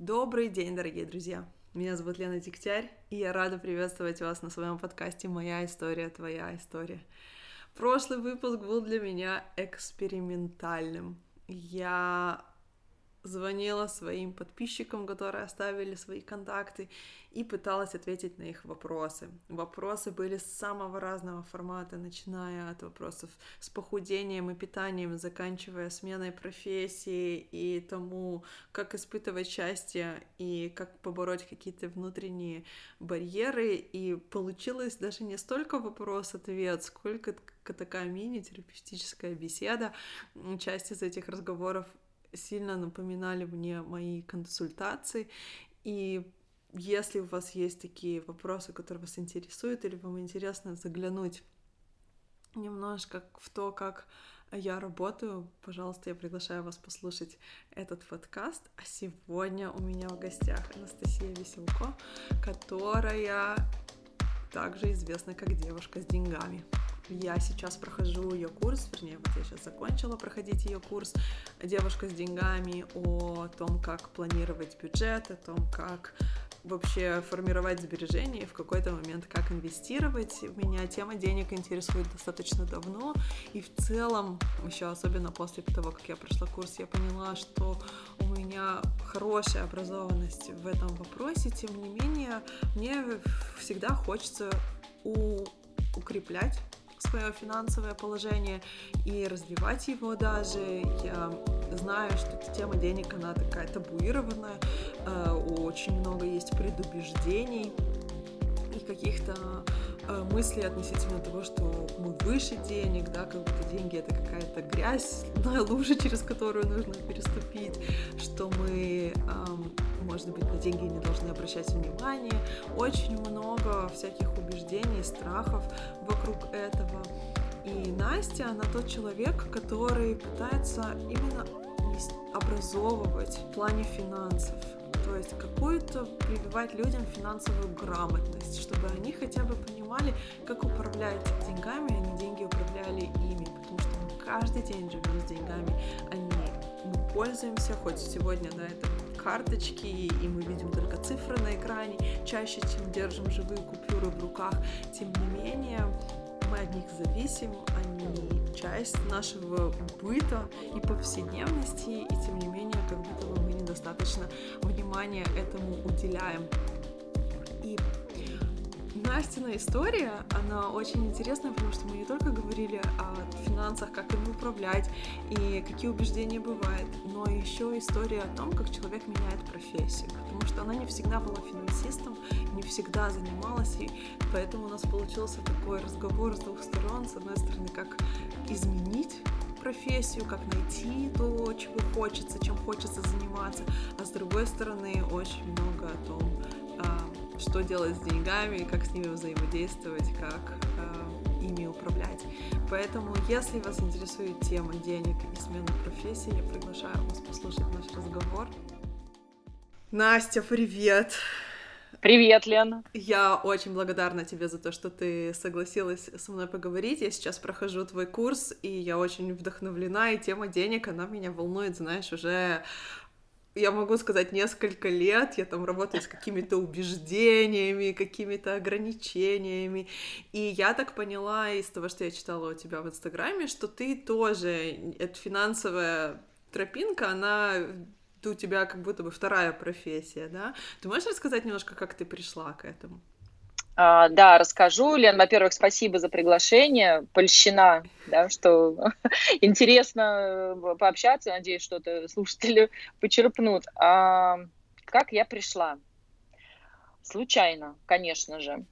Добрый день, дорогие друзья! Меня зовут Лена Дегтярь, и я рада приветствовать вас на своем подкасте «Моя история, твоя история». Прошлый выпуск был для меня экспериментальным. Я звонила своим подписчикам, которые оставили свои контакты, и пыталась ответить на их вопросы. Вопросы были самого разного формата, начиная от вопросов с похудением и питанием, заканчивая сменой профессии и тому, как испытывать счастье и как побороть какие-то внутренние барьеры. И получилось даже не столько вопрос-ответ, сколько такая мини-терапевтическая беседа. Часть из этих разговоров сильно напоминали мне мои консультации. И если у вас есть такие вопросы, которые вас интересуют, или вам интересно заглянуть немножко в то, как я работаю, пожалуйста, я приглашаю вас послушать этот подкаст. А сегодня у меня в гостях Анастасия Веселко, которая также известна как девушка с деньгами. Я сейчас прохожу ее курс, вернее, вот я сейчас закончила проходить ее курс. «Девушка с деньгами» о том, как планировать бюджет, о том, как вообще формировать сбережения, в какой-то момент как инвестировать. Меня тема денег интересует достаточно давно, и в целом, еще особенно после того, как я прошла курс, я поняла, что у меня хорошая образованность в этом вопросе, тем не менее, мне всегда хочется у укреплять свое финансовое положение и развивать его даже. Я знаю, что эта тема денег, она такая табуированная, э, очень много есть предубеждений и каких-то э, мыслей относительно того, что мы выше денег, да, как будто деньги это какая-то грязь, да, лужа, через которую нужно переступить, что мы, может быть, на деньги не должны обращать внимание. Очень много всяких убеждений, страхов вокруг этого. И Настя, она тот человек, который пытается именно образовывать в плане финансов. То есть какую-то прививать людям финансовую грамотность, чтобы они хотя бы понимали, как управлять деньгами, а не деньги управляли ими. Потому что мы каждый день живем с деньгами, они мы пользуемся, хоть сегодня, да, это карточки, и мы видим только цифры на экране, чаще, чем держим живые купюры в руках. Тем не менее, мы от них зависим, они часть нашего быта и повседневности, и тем не менее, как будто бы мы недостаточно внимания этому уделяем. Настина история, она очень интересная, потому что мы не только говорили о финансах, как ими управлять и какие убеждения бывают, но еще история о том, как человек меняет профессию, потому что она не всегда была финансистом, не всегда занималась, и поэтому у нас получился такой разговор с двух сторон. С одной стороны, как изменить профессию, как найти то, чего хочется, чем хочется заниматься, а с другой стороны, очень много о том, что делать с деньгами, как с ними взаимодействовать, как э, ими управлять. Поэтому, если вас интересует тема денег и смены профессии, я приглашаю вас послушать наш разговор. Настя, привет! Привет, Лена. Я очень благодарна тебе за то, что ты согласилась со мной поговорить. Я сейчас прохожу твой курс, и я очень вдохновлена, и тема денег, она меня волнует, знаешь, уже я могу сказать, несколько лет я там работаю с какими-то убеждениями, какими-то ограничениями. И я так поняла из того, что я читала у тебя в Инстаграме, что ты тоже, эта финансовая тропинка, она у тебя как будто бы вторая профессия, да? Ты можешь рассказать немножко, как ты пришла к этому? А, да, расскажу. Лен, во-первых, спасибо за приглашение. Польщена, да, что интересно э, пообщаться. Надеюсь, что-то слушатели почерпнут. А, как я пришла? Случайно, конечно же.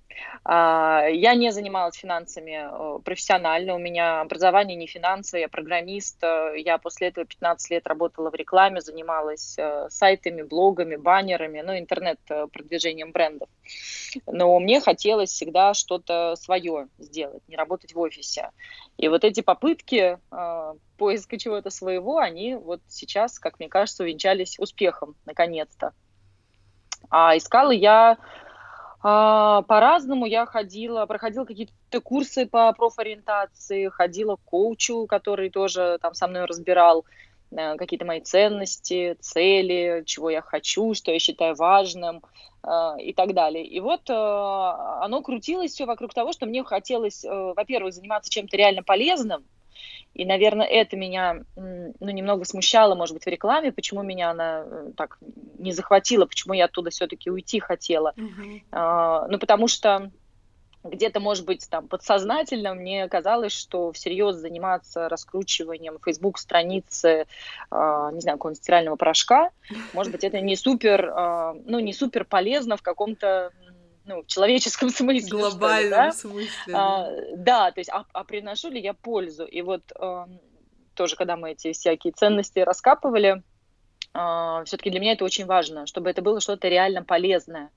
А, я не занималась финансами э, профессионально, у меня образование не финансовое, я программист. Э, я после этого 15 лет работала в рекламе, занималась э, сайтами, блогами, баннерами, ну, интернет-продвижением брендов. Но мне хотелось всегда что-то свое сделать, не работать в офисе. И вот эти попытки поиска чего-то своего, они вот сейчас, как мне кажется, увенчались успехом, наконец-то. А искала я а, по-разному. Я ходила, проходила какие-то курсы по профориентации, ходила к коучу, который тоже там со мной разбирал э, какие-то мои ценности, цели, чего я хочу, что я считаю важным э, и так далее. И вот оно крутилось все вокруг того, что мне хотелось, во-первых, заниматься чем-то реально полезным, и, наверное, это меня ну, немного смущало, может быть, в рекламе, почему меня она так не захватила, почему я оттуда все-таки уйти хотела. Uh-huh. Ну, потому что где-то, может быть, там подсознательно мне казалось, что всерьез заниматься раскручиванием Facebook страницы, э, не знаю, какого-нибудь стирального порошка, может быть, это не супер, э, ну, не супер полезно в каком-то ну, в человеческом смысле. Глобальном ли, да? смысле. А, да, то есть, а, а приношу ли я пользу? И вот э, тоже, когда мы эти всякие ценности раскапывали, Uh, все-таки для меня это очень важно, чтобы это было что-то реально полезное.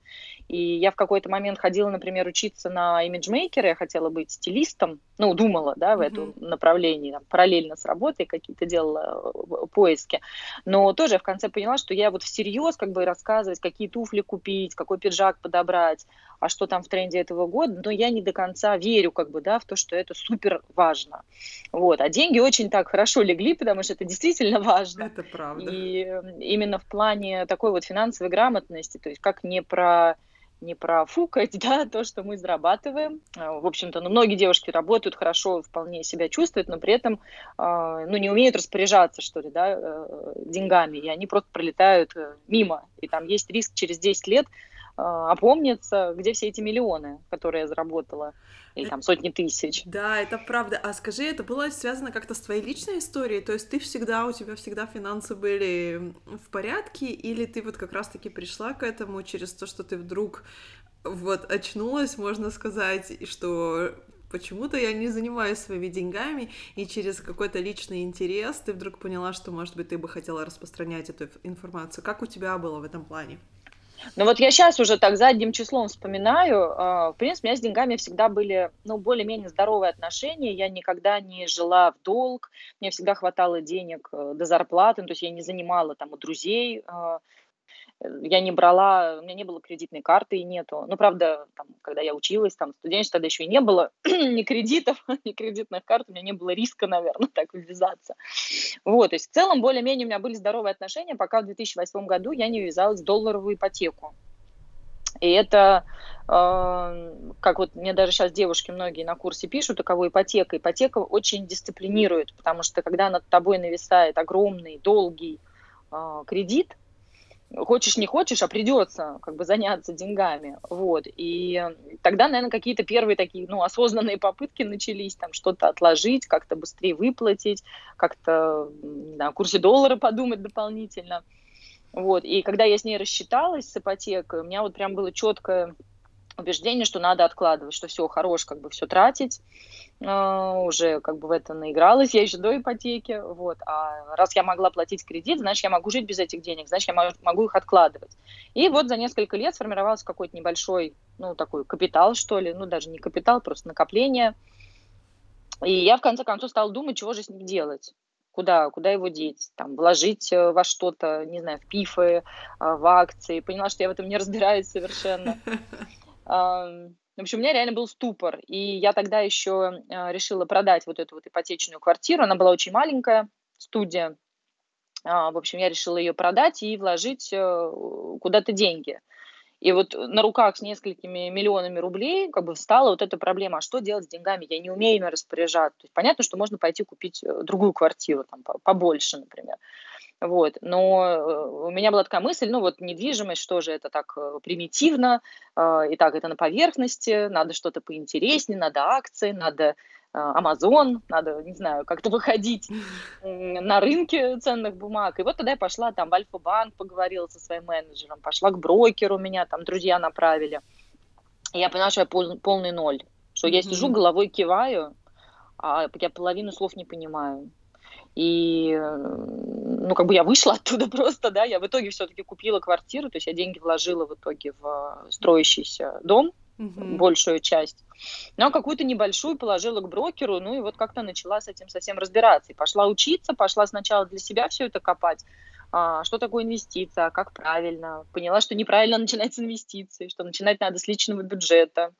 И я в какой-то момент ходила, например, учиться на имиджмейкера, я хотела быть стилистом, ну, думала, да, в mm-hmm. этом направлении, там, параллельно с работой какие-то делала э, поиски. Но тоже я в конце поняла, что я вот всерьез как бы рассказывать, какие туфли купить, какой пиджак подобрать, а что там в тренде этого года, но я не до конца верю как бы, да, в то, что это супер важно. Вот. А деньги очень так хорошо легли, потому что это действительно важно. Это правда. И именно в плане такой вот финансовой грамотности, то есть как не про не профукать, да, то, что мы зарабатываем. А, в общем-то, ну, многие девушки работают хорошо, вполне себя чувствуют, но при этом, а, ну, не умеют распоряжаться, что ли, да, э, деньгами, и они просто пролетают э, мимо. И там есть риск через 10 лет опомниться, где все эти миллионы, которые я заработала, или там сотни тысяч. Да, это правда. А скажи, это было связано как-то с твоей личной историей? То есть ты всегда, у тебя всегда финансы были в порядке, или ты вот как раз-таки пришла к этому через то, что ты вдруг вот очнулась, можно сказать, что почему-то я не занимаюсь своими деньгами, и через какой-то личный интерес ты вдруг поняла, что, может быть, ты бы хотела распространять эту информацию. Как у тебя было в этом плане? Ну вот я сейчас уже так задним числом вспоминаю. А, в принципе, у меня с деньгами всегда были, ну, более-менее здоровые отношения. Я никогда не жила в долг. Мне всегда хватало денег э, до зарплаты. Ну, то есть я не занимала там у друзей а, я не брала, у меня не было кредитной карты и нету. Ну, правда, там, когда я училась, там, студенчество тогда еще и не было ни кредитов, ни кредитных карт, у меня не было риска, наверное, так ввязаться. Вот, то есть в целом более-менее у меня были здоровые отношения, пока в 2008 году я не ввязалась в долларовую ипотеку. И это, э, как вот мне даже сейчас девушки многие на курсе пишут, у ипотека, ипотека очень дисциплинирует, потому что когда над тобой нависает огромный, долгий э, кредит, хочешь не хочешь, а придется как бы заняться деньгами, вот, и тогда, наверное, какие-то первые такие, ну, осознанные попытки начались, там, что-то отложить, как-то быстрее выплатить, как-то на курсе доллара подумать дополнительно, вот, и когда я с ней рассчиталась с ипотекой, у меня вот прям было четкое убеждение, что надо откладывать, что все, хорош как бы все тратить, уже как бы в это наигралась, я еще до ипотеки, вот, а раз я могла платить кредит, значит, я могу жить без этих денег, значит, я могу их откладывать. И вот за несколько лет сформировался какой-то небольшой, ну, такой капитал, что ли, ну, даже не капитал, просто накопление, и я, в конце концов, стала думать, чего же с ним делать куда, куда его деть, там, вложить э, во что-то, не знаю, в пифы, э, в акции. Поняла, что я в этом не разбираюсь совершенно. В общем, у меня реально был ступор. И я тогда еще а, решила продать вот эту вот ипотечную квартиру. Она была очень маленькая, студия. А, в общем, я решила ее продать и вложить э, куда-то деньги. И вот на руках с несколькими миллионами рублей как бы встала вот эта проблема, а что делать с деньгами? Я не умею ими распоряжаться. То есть понятно, что можно пойти купить э, другую квартиру, там, побольше, например. Вот. Но э, у меня была такая мысль, ну вот недвижимость, что же это так э, примитивно, и так это на поверхности, надо что-то поинтереснее, надо акции, надо Амазон, надо, не знаю, как-то выходить на рынке ценных бумаг. И вот тогда я пошла там в Альфа-банк, поговорила со своим менеджером, пошла к брокеру, меня там друзья направили. И я поняла, что я пол, полный ноль, что я сижу, головой киваю, а я половину слов не понимаю. И, ну, как бы я вышла оттуда просто, да, я в итоге все-таки купила квартиру, то есть я деньги вложила в итоге в строящийся дом, угу. большую часть, но какую-то небольшую положила к брокеру, ну, и вот как-то начала с этим совсем разбираться. И пошла учиться, пошла сначала для себя все это копать, а, что такое инвестиция, как правильно. Поняла, что неправильно начинать с инвестиций, что начинать надо с личного бюджета,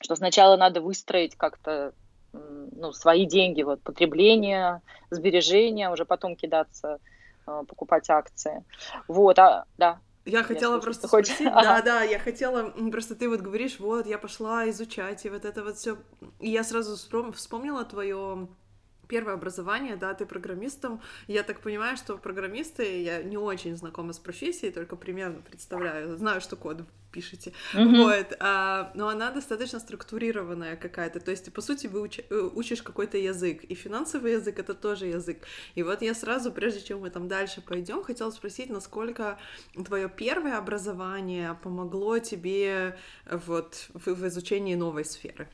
что сначала надо выстроить как-то ну, свои деньги, вот, потребление, сбережения, уже потом кидаться, э, покупать акции. Вот, а, да. Я хотела я просто спросить, хочешь? да, да, я хотела, просто ты вот говоришь, вот, я пошла изучать, и вот это вот все, и я сразу вспомнила твое первое образование, да, ты программистом. Я так понимаю, что программисты, я не очень знакома с профессией, только примерно представляю, знаю, что код пишете, mm-hmm. вот, а, но она достаточно структурированная какая-то, то есть, по сути, вы уч- э, учишь какой-то язык, и финансовый язык — это тоже язык, и вот я сразу, прежде чем мы там дальше пойдем, хотела спросить, насколько твое первое образование помогло тебе вот в, в изучении новой сферы?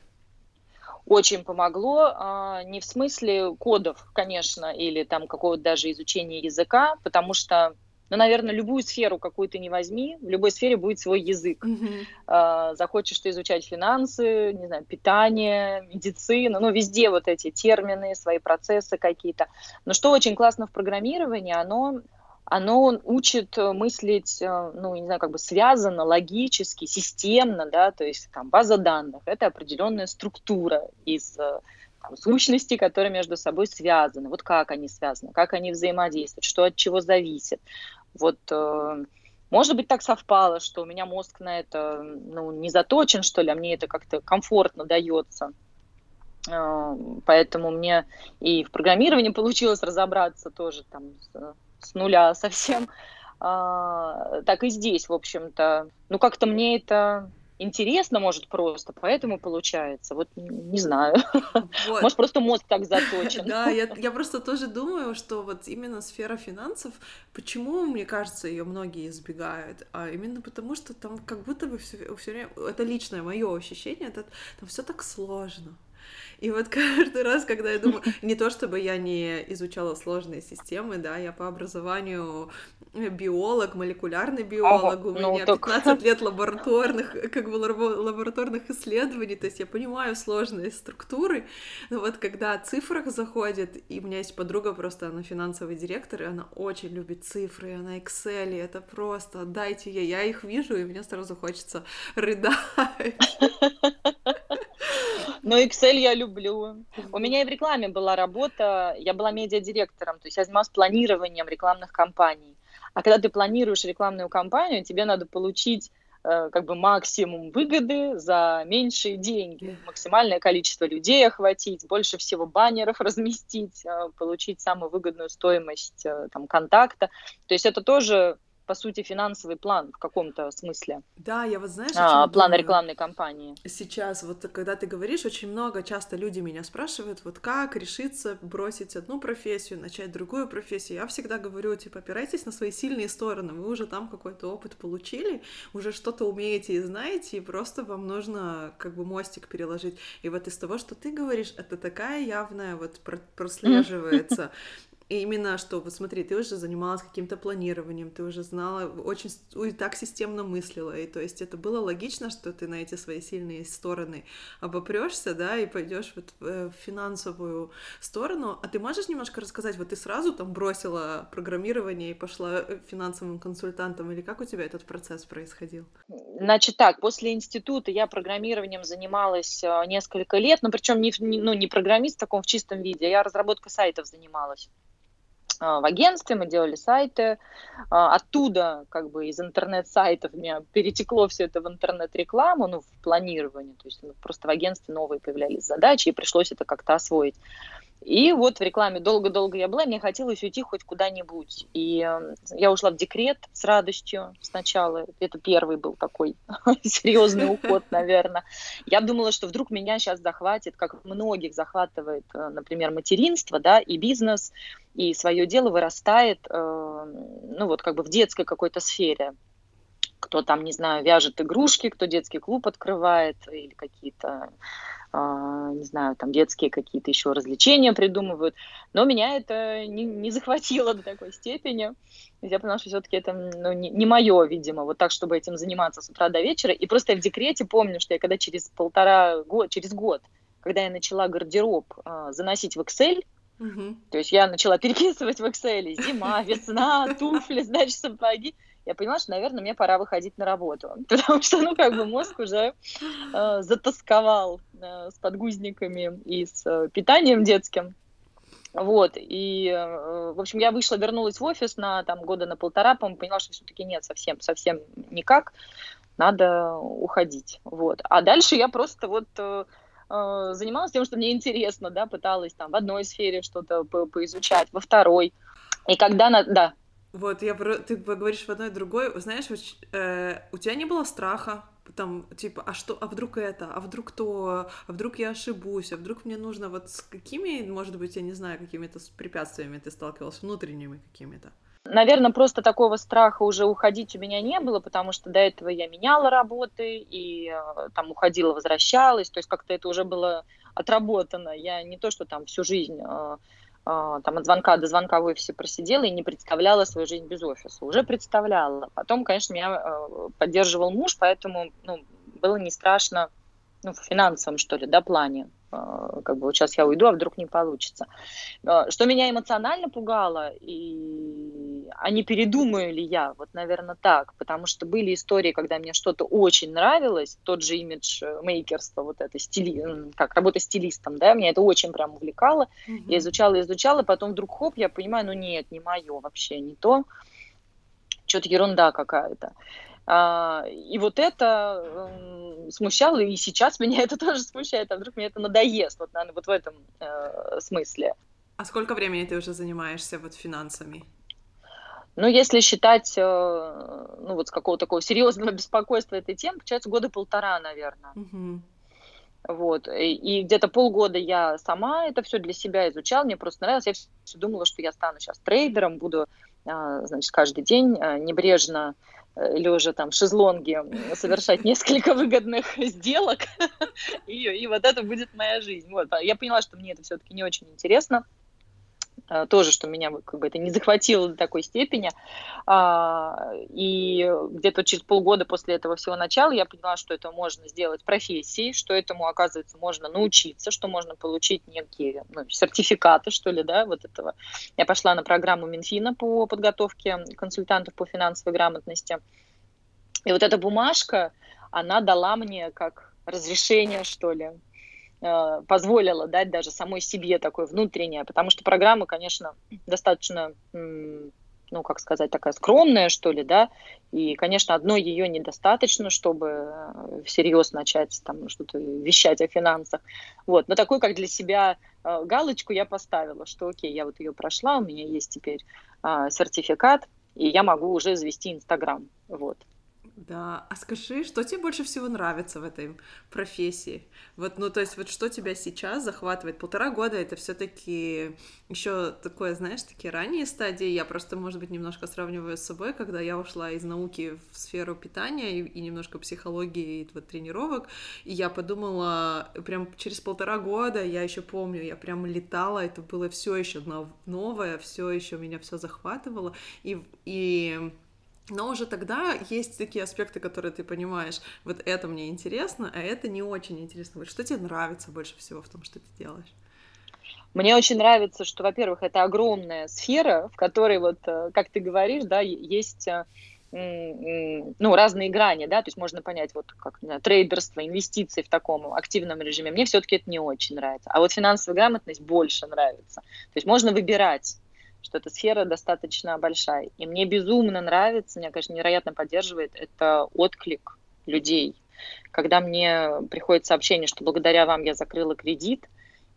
Очень помогло, а, не в смысле кодов, конечно, или там какого-то даже изучения языка, потому что ну, наверное, любую сферу, какую ты не возьми, в любой сфере будет свой язык. Mm-hmm. захочешь ты изучать финансы, не знаю, питание, медицину, ну, везде вот эти термины, свои процессы какие-то. Но что очень классно в программировании, оно оно учит э, мыслить, э, ну, не знаю, как бы связано, логически, системно, да, то есть там база данных, это определенная структура из э, там, сущностей, которые между собой связаны. Вот как они связаны, как они взаимодействуют, что от чего зависит. Вот, может быть, так совпало, что у меня мозг на это, ну, не заточен, что ли, а мне это как-то комфортно дается. Поэтому мне и в программировании получилось разобраться тоже там с нуля совсем. А, так и здесь, в общем-то. Ну, как-то мне это интересно, может, просто, поэтому получается. Вот не знаю. Вот. Может, просто мозг так заточен. Да, я, я просто тоже думаю, что вот именно сфера финансов, почему, мне кажется, ее многие избегают, а именно потому, что там как будто бы все время, это личное мое ощущение, это, там все так сложно. И вот каждый раз, когда я думаю, не то чтобы я не изучала сложные системы, да, я по образованию биолог, молекулярный биолог, ага, у ну, меня так... 15 лет лабораторных, как бы лабораторных исследований, то есть я понимаю сложные структуры, но вот когда о цифрах заходит, и у меня есть подруга просто, она финансовый директор, и она очень любит цифры, она Excel, и это просто, дайте ей, я их вижу, и мне сразу хочется рыдать. Но Excel я люблю. У меня и в рекламе была работа, я была медиадиректором, то есть я занималась планированием рекламных кампаний. А когда ты планируешь рекламную кампанию, тебе надо получить э, как бы максимум выгоды за меньшие деньги, максимальное количество людей охватить, больше всего баннеров разместить, э, получить самую выгодную стоимость э, там, контакта. То есть это тоже по сути, финансовый план в каком-то смысле. Да, я вот знаешь, а, план думаю? рекламной кампании. Сейчас, вот когда ты говоришь, очень много, часто люди меня спрашивают, вот как решиться бросить одну профессию, начать другую профессию. Я всегда говорю, типа, опирайтесь на свои сильные стороны, вы уже там какой-то опыт получили, уже что-то умеете и знаете, и просто вам нужно как бы мостик переложить. И вот из того, что ты говоришь, это такая явная вот прослеживается. И именно что, вот смотри, ты уже занималась каким-то планированием, ты уже знала, очень и так системно мыслила, и то есть это было логично, что ты на эти свои сильные стороны обопрешься, да, и пойдешь вот э, в финансовую сторону. А ты можешь немножко рассказать, вот ты сразу там бросила программирование и пошла э, финансовым консультантом, или как у тебя этот процесс происходил? Значит так, после института я программированием занималась э, несколько лет, но причем не, ну, не программист в таком в чистом виде, я разработкой сайтов занималась. А, в агентстве, мы делали сайты. А, оттуда, как бы из интернет-сайтов, меня перетекло все это в интернет-рекламу, ну, в планирование. То есть ну, просто в агентстве новые появлялись задачи, и пришлось это как-то освоить. И вот в рекламе долго-долго я была, мне хотелось уйти хоть куда-нибудь. И э, я ушла в декрет с радостью сначала. Это первый был такой серьезный уход, наверное. Я думала, что вдруг меня сейчас захватит, как многих захватывает, э, например, материнство, да, и бизнес, и свое дело вырастает, э, ну вот как бы в детской какой-то сфере кто там, не знаю, вяжет игрушки, кто детский клуб открывает или какие-то не знаю, там детские какие-то еще развлечения придумывают. Но меня это не, не захватило до такой степени. Я поняла, что все-таки это ну, не, не мое, видимо, вот так, чтобы этим заниматься с утра до вечера. И просто я в декрете помню, что я когда через полтора год, через год, когда я начала гардероб а, заносить в Excel, угу. то есть я начала переписывать в Excel зима, весна, туфли, значит, сапоги, я поняла, что, наверное, мне пора выходить на работу, потому что, ну, как бы мозг уже э, затасковал э, с подгузниками и с э, питанием детским. Вот, и, э, в общем, я вышла, вернулась в офис на там года на полтора, по поняла, что все-таки нет, совсем, совсем никак, надо уходить, вот. А дальше я просто вот э, э, занималась тем, что мне интересно, да, пыталась там в одной сфере что-то по поизучать, во второй, и когда, на... да. Вот, я, ты говоришь в одной и другой, знаешь, э, у тебя не было страха там, типа, а что, а вдруг это, а вдруг то, а вдруг я ошибусь, а вдруг мне нужно вот с какими, может быть, я не знаю, какими-то препятствиями ты сталкивался, внутренними какими-то? Наверное, просто такого страха уже уходить у меня не было, потому что до этого я меняла работы и э, там уходила, возвращалась, то есть как-то это уже было отработано. Я не то, что там всю жизнь э, там от звонка до звонка в офисе просидела и не представляла свою жизнь без офиса. Уже представляла. Потом, конечно, меня э, поддерживал муж, поэтому ну, было не страшно ну, в финансовом, что ли, да, плане. А, как бы вот сейчас я уйду, а вдруг не получится. А, что меня эмоционально пугало, и... а не передумаю ли я, вот, наверное, так, потому что были истории, когда мне что-то очень нравилось, тот же имидж э, мейкерства, вот это, стили... как работа стилистом, да, меня это очень прям увлекало, mm-hmm. я изучала, изучала, потом вдруг хоп, я понимаю, ну нет, не мое вообще, не то, что-то ерунда какая-то. А, и вот это смущало, и сейчас меня это тоже смущает, а вдруг мне это надоест, вот, наверное, вот в этом э, смысле. А сколько времени ты уже занимаешься вот финансами? Ну, если считать, э, ну, вот с какого-то такого серьезного беспокойства этой темы, получается года полтора, наверное. Угу. Вот. И, и где-то полгода я сама это все для себя изучала, мне просто нравилось. Я все думала, что я стану сейчас трейдером, буду, а, значит, каждый день а, небрежно лежа там в шезлонге совершать несколько выгодных сделок, и, и вот это будет моя жизнь. Вот. А я поняла, что мне это все-таки не очень интересно. Э, тоже, что меня как бы это не захватило до такой степени. А, и где-то через полгода после этого всего начала я поняла, что это можно сделать профессией, что этому, оказывается, можно научиться, что можно получить некие ну, сертификаты, что ли, да, вот этого. Я пошла на программу Минфина по подготовке консультантов по финансовой грамотности. И вот эта бумажка, она дала мне как разрешение, что ли, позволила дать даже самой себе такое внутреннее, потому что программа, конечно, достаточно, ну, как сказать, такая скромная, что ли, да, и, конечно, одной ее недостаточно, чтобы э, всерьез начать там что-то вещать о финансах, вот, но такой, как для себя э, галочку я поставила, что, окей, я вот ее прошла, у меня есть теперь а, сертификат, и я могу уже завести Инстаграм, вот. Да, а скажи, что тебе больше всего нравится в этой профессии? Вот, ну, то есть, вот что тебя сейчас захватывает? Полтора года это все-таки еще такое, знаешь, такие ранние стадии. Я просто, может быть, немножко сравниваю с собой, когда я ушла из науки в сферу питания и, и немножко психологии и вот тренировок, и я подумала, прям через полтора года, я еще помню, я прям летала, это было все еще новое, все еще меня все захватывало, и, и но уже тогда есть такие аспекты, которые ты понимаешь, вот это мне интересно, а это не очень интересно. Вот что тебе нравится больше всего в том, что ты делаешь? Мне очень нравится, что, во-первых, это огромная сфера, в которой, вот, э, как ты говоришь, да, есть э, ну, разные грани, да, то есть можно понять, вот как знаю, трейдерство, инвестиции в таком активном режиме. Мне все-таки это не очень нравится. А вот финансовая грамотность больше нравится. То есть можно выбирать что эта сфера достаточно большая. И мне безумно нравится, меня, конечно, невероятно поддерживает, это отклик людей. Когда мне приходит сообщение, что благодаря вам я закрыла кредит,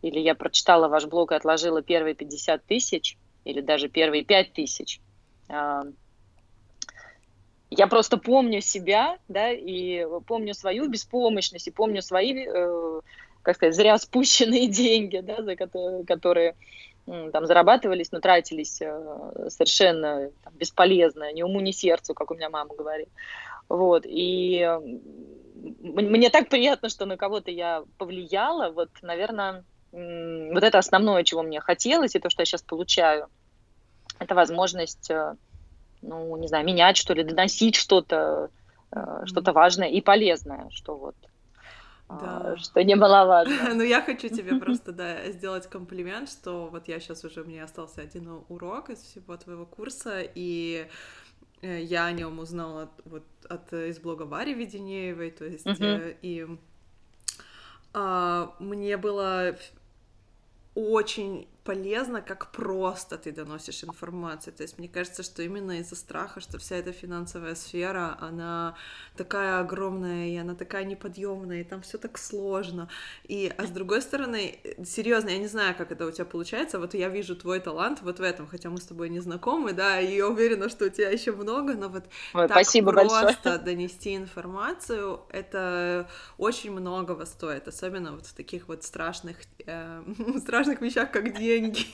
или я прочитала ваш блог и отложила первые 50 тысяч, или даже первые 5 тысяч, а, я просто помню себя, да, и помню свою беспомощность, и помню свои, э, как сказать, зря спущенные деньги, да, за которые, которые там зарабатывались, но тратились э, совершенно там, бесполезно, ни уму, ни сердцу, как у меня мама говорит. Вот, и мне так приятно, что на кого-то я повлияла, вот, наверное, вот это основное, чего мне хотелось, и то, что я сейчас получаю, это возможность, э, ну, не знаю, менять что ли, доносить что-то, что-то важное и полезное, что вот да. А, что немаловажно. Ну, я хочу тебе просто, да, сделать комплимент, что вот я сейчас уже, мне остался один урок из всего твоего курса, и э, я о нем узнала вот от из блога Барри Веденеевой, то есть uh-huh. и а, мне было очень полезно, как просто ты доносишь информацию. То есть мне кажется, что именно из-за страха, что вся эта финансовая сфера, она такая огромная, и она такая неподъемная, и там все так сложно. И, а с другой стороны, серьезно, я не знаю, как это у тебя получается. Вот я вижу твой талант вот в этом, хотя мы с тобой не знакомы, да, и я уверена, что у тебя еще много, но вот Ой, так спасибо просто большое. донести информацию, это очень многого стоит, особенно вот в таких вот страшных, э, страшных вещах, как деньги деньги.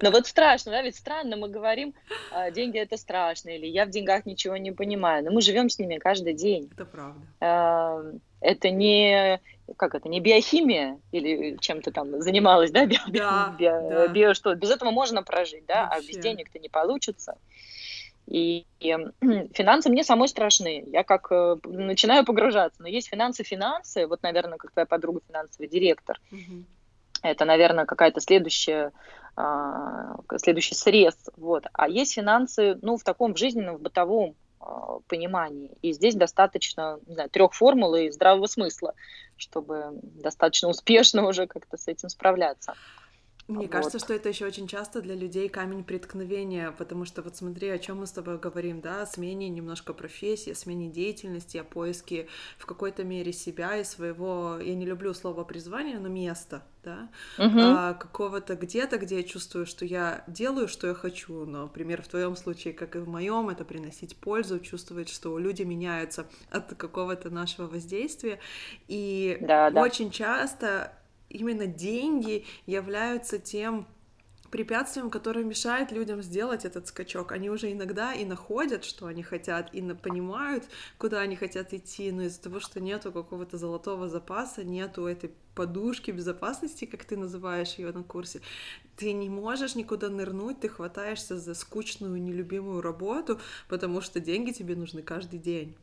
Но вот страшно, да, ведь странно, мы говорим, а, деньги это страшно, или я в деньгах ничего не понимаю, но мы живем с ними каждый день. Это правда. А, это не, как это, не биохимия или чем-то там занималась, да, био, да, био, да. био что, без этого можно прожить, да, Вообще. а без денег-то не получится. И, и финансы мне самой страшны. Я как э, начинаю погружаться. Но есть финансы-финансы, вот, наверное, как твоя подруга финансовый директор. Угу. Это, наверное, какая-то следующая а, следующий срез. Вот. А есть финансы, ну, в таком жизненном, в бытовом а, понимании. И здесь достаточно, не знаю, трех формул и здравого смысла, чтобы достаточно успешно уже как-то с этим справляться. Мне вот. кажется, что это еще очень часто для людей камень преткновения, потому что вот смотри, о чем мы с тобой говорим, да, о смене немножко профессии, о смене деятельности, о поиске в какой-то мере себя и своего, я не люблю слово призвания, но места, да, угу. а, какого-то где-то, где я чувствую, что я делаю, что я хочу, но, например, в твоем случае, как и в моем, это приносить пользу, чувствовать, что люди меняются от какого-то нашего воздействия, и да, да. очень часто именно деньги являются тем препятствием, которое мешает людям сделать этот скачок. Они уже иногда и находят, что они хотят, и понимают, куда они хотят идти, но из-за того, что нету какого-то золотого запаса, нету этой подушки безопасности, как ты называешь ее на курсе, ты не можешь никуда нырнуть, ты хватаешься за скучную, нелюбимую работу, потому что деньги тебе нужны каждый день.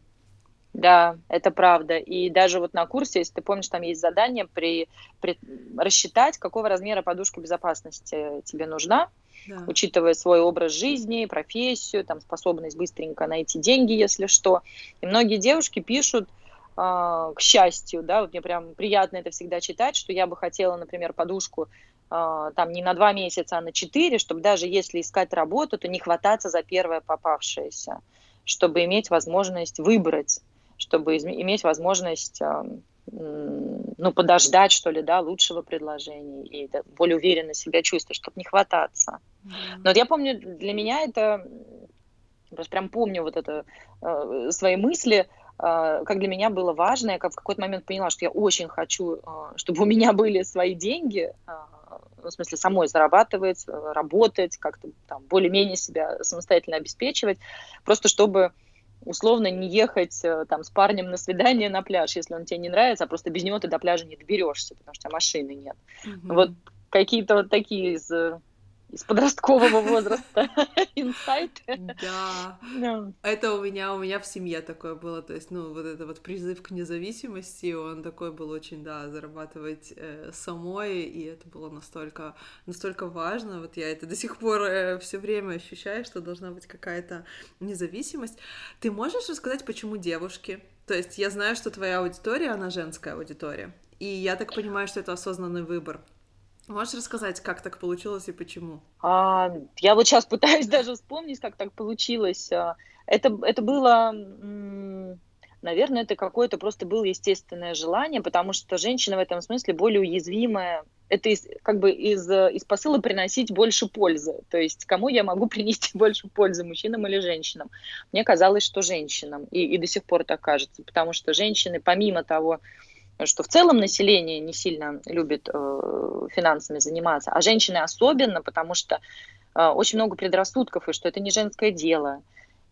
Да, это правда. И даже вот на курсе, если ты помнишь, там есть задание при, при рассчитать, какого размера подушка безопасности тебе нужна, да. учитывая свой образ жизни, профессию, там способность быстренько найти деньги, если что. И многие девушки пишут, э, к счастью, да, вот мне прям приятно это всегда читать, что я бы хотела, например, подушку э, там не на два месяца, а на четыре, чтобы даже если искать работу, то не хвататься за первое попавшееся, чтобы иметь возможность выбрать чтобы иметь возможность ну, подождать, что ли, да, лучшего предложения и да, более уверенно себя чувствовать, чтобы не хвататься. Mm-hmm. Но вот я помню, для меня это, просто прям помню вот это, э, свои мысли, э, как для меня было важно, я как в какой-то момент поняла, что я очень хочу, э, чтобы у меня были свои деньги, э, в смысле самой зарабатывать, э, работать, как-то там более-менее себя самостоятельно обеспечивать, просто чтобы условно не ехать э, там с парнем на свидание на пляж, если он тебе не нравится, а просто без него ты до пляжа не доберешься, потому что у тебя машины нет. Mm-hmm. Вот какие-то вот такие из э, из подросткового возраста инсайт. Да. No. Это у меня, у меня в семье такое было, то есть, ну, вот это вот призыв к независимости, он такой был очень, да, зарабатывать э, самой, и это было настолько, настолько важно, вот я это до сих пор э, все время ощущаю, что должна быть какая-то независимость. Ты можешь рассказать, почему девушки? То есть я знаю, что твоя аудитория, она женская аудитория, и я так понимаю, что это осознанный выбор. Можешь рассказать, как так получилось и почему? А, я вот сейчас пытаюсь даже вспомнить, как так получилось. А, это, это было, наверное, это какое-то просто было естественное желание, потому что женщина в этом смысле более уязвимая. Это из, как бы из, из посыла приносить больше пользы. То есть кому я могу принести больше пользы, мужчинам или женщинам? Мне казалось, что женщинам. И, и до сих пор так кажется, потому что женщины, помимо того, что в целом население не сильно любит э, финансами заниматься, а женщины особенно, потому что э, очень много предрассудков, и что это не женское дело,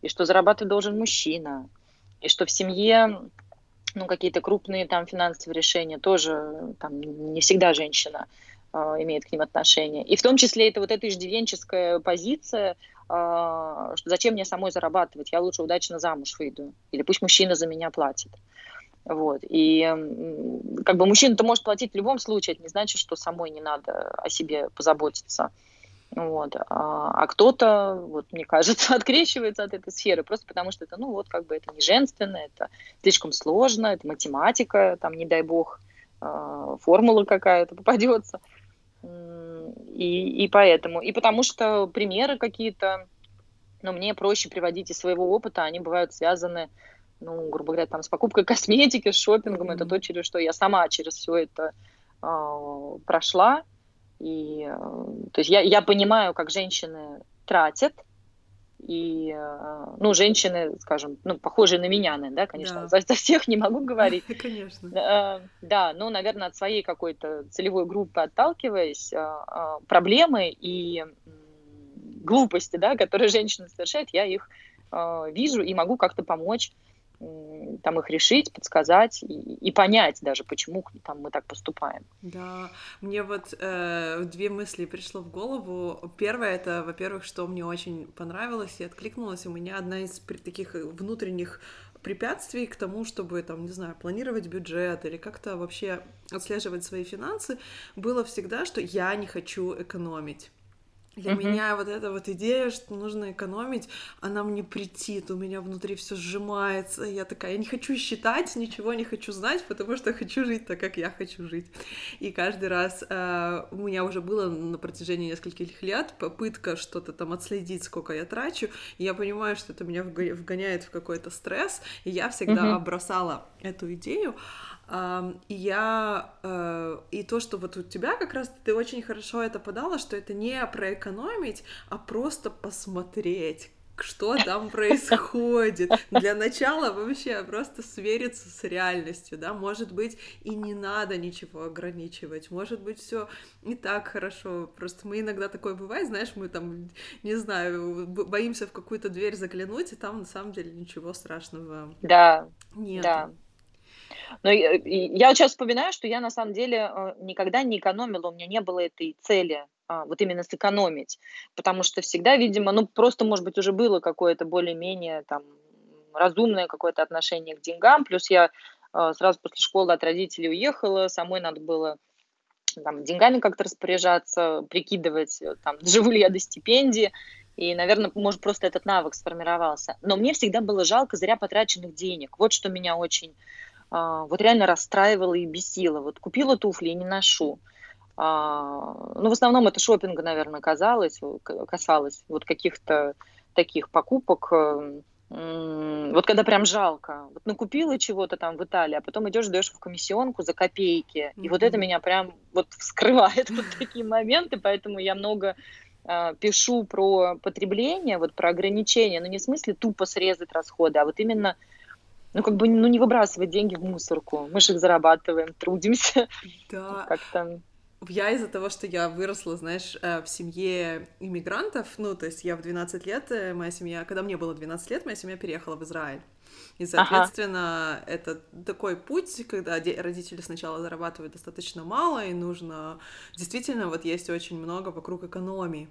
и что зарабатывать должен мужчина, и что в семье ну, какие-то крупные там финансовые решения тоже там не всегда женщина э, имеет к ним отношение. И в том числе это вот эта иждивенческая позиция, э, что зачем мне самой зарабатывать, я лучше удачно замуж выйду, или пусть мужчина за меня платит. Вот. И как бы мужчина-то может платить в любом случае, это не значит, что самой не надо о себе позаботиться. Вот. А, а кто-то, вот, мне кажется, открещивается от этой сферы просто потому, что это, ну, вот, как бы это не женственно, это слишком сложно, это математика, там, не дай бог, а, формула какая-то попадется. И, и поэтому. И потому что примеры какие-то, ну, мне проще приводить из своего опыта, они бывают связаны, ну, грубо говоря, там, с покупкой косметики, с шопингом. Mm-hmm. Это то, через что я сама через все это э, прошла. И, э, то есть я, я понимаю, как женщины тратят, и, э, ну, женщины, скажем, ну, похожие на меня, да, конечно, да. За, за всех не могу говорить. Конечно. Э, да, ну, наверное, от своей какой-то целевой группы отталкиваясь, проблемы и глупости, да, которые женщины совершают, я их вижу и могу как-то помочь там их решить, подсказать и, и понять даже, почему там мы так поступаем. Да, мне вот э, две мысли пришло в голову. Первое это, во-первых, что мне очень понравилось и откликнулось. У меня одна из таких внутренних препятствий к тому, чтобы, там, не знаю, планировать бюджет или как-то вообще отслеживать свои финансы, было всегда, что я не хочу экономить. Для uh-huh. меня вот эта вот идея, что нужно экономить, она мне притит, у меня внутри все сжимается. Я такая, я не хочу считать, ничего не хочу знать, потому что хочу жить так, как я хочу жить. И каждый раз э, у меня уже было на протяжении нескольких лет попытка что-то там отследить, сколько я трачу. И я понимаю, что это меня вгоняет в какой-то стресс, и я всегда uh-huh. бросала эту идею. И я э, и то, что вот у тебя как раз ты очень хорошо это подала, что это не про экономить, а просто посмотреть, что там происходит. Для начала вообще просто свериться с реальностью, да, может быть, и не надо ничего ограничивать, может быть, все не так хорошо, просто мы иногда такое бывает, знаешь, мы там, не знаю, боимся в какую-то дверь заглянуть, и там на самом деле ничего страшного да, нет. Да, но я сейчас вспоминаю, что я на самом деле э, никогда не экономила, у меня не было этой цели а, вот именно сэкономить, потому что всегда, видимо, ну просто, может быть, уже было какое-то более-менее там разумное какое-то отношение к деньгам, плюс я э, сразу после школы от родителей уехала, самой надо было там, деньгами как-то распоряжаться, прикидывать, э, там, живу ли я до стипендии, и, наверное, может, просто этот навык сформировался. Но мне всегда было жалко зря потраченных денег. Вот что меня очень вот реально расстраивало и бесило. Вот купила туфли и не ношу. А, ну, в основном это шопинга, наверное, казалось, касалось вот каких-то таких покупок, эм, вот когда прям жалко. Вот накупила чего-то там в Италии, а потом идешь, даешь в комиссионку за копейки. И mm-hmm. вот это меня прям вот вскрывает вот такие моменты, поэтому я много э, пишу про потребление, вот про ограничения, но не в смысле тупо срезать расходы, а вот именно ну, как бы, ну, не выбрасывать деньги в мусорку. Мы же их зарабатываем, трудимся. Да. Как-то... Я из-за того, что я выросла, знаешь, э, в семье иммигрантов, ну, то есть я в 12 лет, э, моя семья, когда мне было 12 лет, моя семья переехала в Израиль. И, соответственно, ага. это такой путь, когда родители сначала зарабатывают достаточно мало, и нужно... Действительно, вот есть очень много вокруг экономии.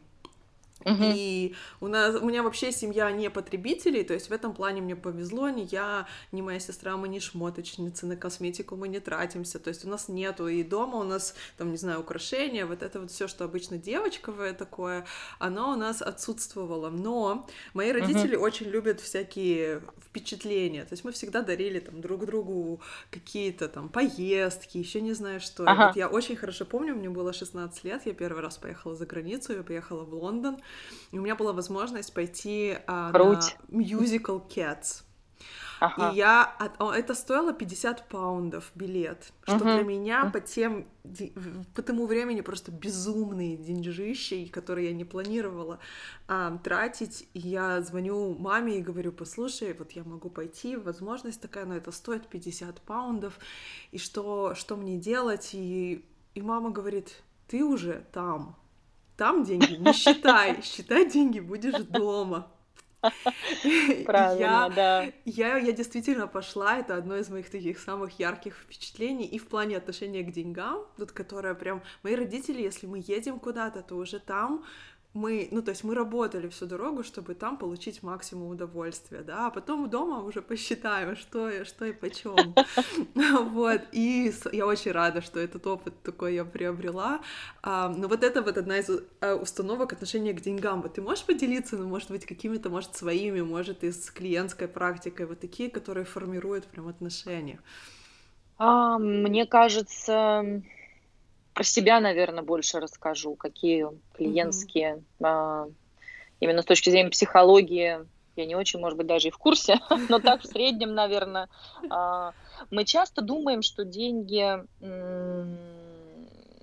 Угу. И у нас у меня вообще семья не потребителей, то есть в этом плане мне повезло, ни я, ни моя сестра, мы не шмоточницы, на косметику мы не тратимся, то есть у нас нету и дома у нас там, не знаю, украшения, вот это вот все, что обычно девочковое такое, оно у нас отсутствовало. Но мои родители угу. очень любят всякие впечатления, то есть мы всегда дарили там друг другу какие-то там поездки, еще не знаю что. Ага. Вот я очень хорошо помню, мне было 16 лет, я первый раз поехала за границу, я поехала в Лондон. И у меня была возможность пойти а, на мюзикл Cats. Ага. И я... Это стоило 50 паундов билет, что угу. для меня по тем... По тому времени просто безумные деньжищи, которые я не планировала а, тратить. И я звоню маме и говорю, послушай, вот я могу пойти, возможность такая, но это стоит 50 паундов. И что, что мне делать? И, и мама говорит, ты уже там, там деньги не считай, считать деньги будешь дома. Правильно, я, да. Я, я действительно пошла, это одно из моих таких самых ярких впечатлений и в плане отношения к деньгам, тут которое прям... Мои родители, если мы едем куда-то, то уже там мы, ну, то есть мы работали всю дорогу, чтобы там получить максимум удовольствия, да, а потом дома уже посчитаем, что, что и почем. Вот, и я очень рада, что этот опыт такой я приобрела. Но вот это вот одна из э, установок отношения к деньгам. Вот ты можешь поделиться, ну, может быть, какими-то, может, своими, может, из клиентской практикой, вот такие, которые формируют прям отношения? Мне кажется, про себя, наверное, больше расскажу, какие клиентские, mm-hmm. именно с точки зрения психологии, я не очень, может быть, даже и в курсе, но так в среднем, наверное. А, мы часто думаем, что деньги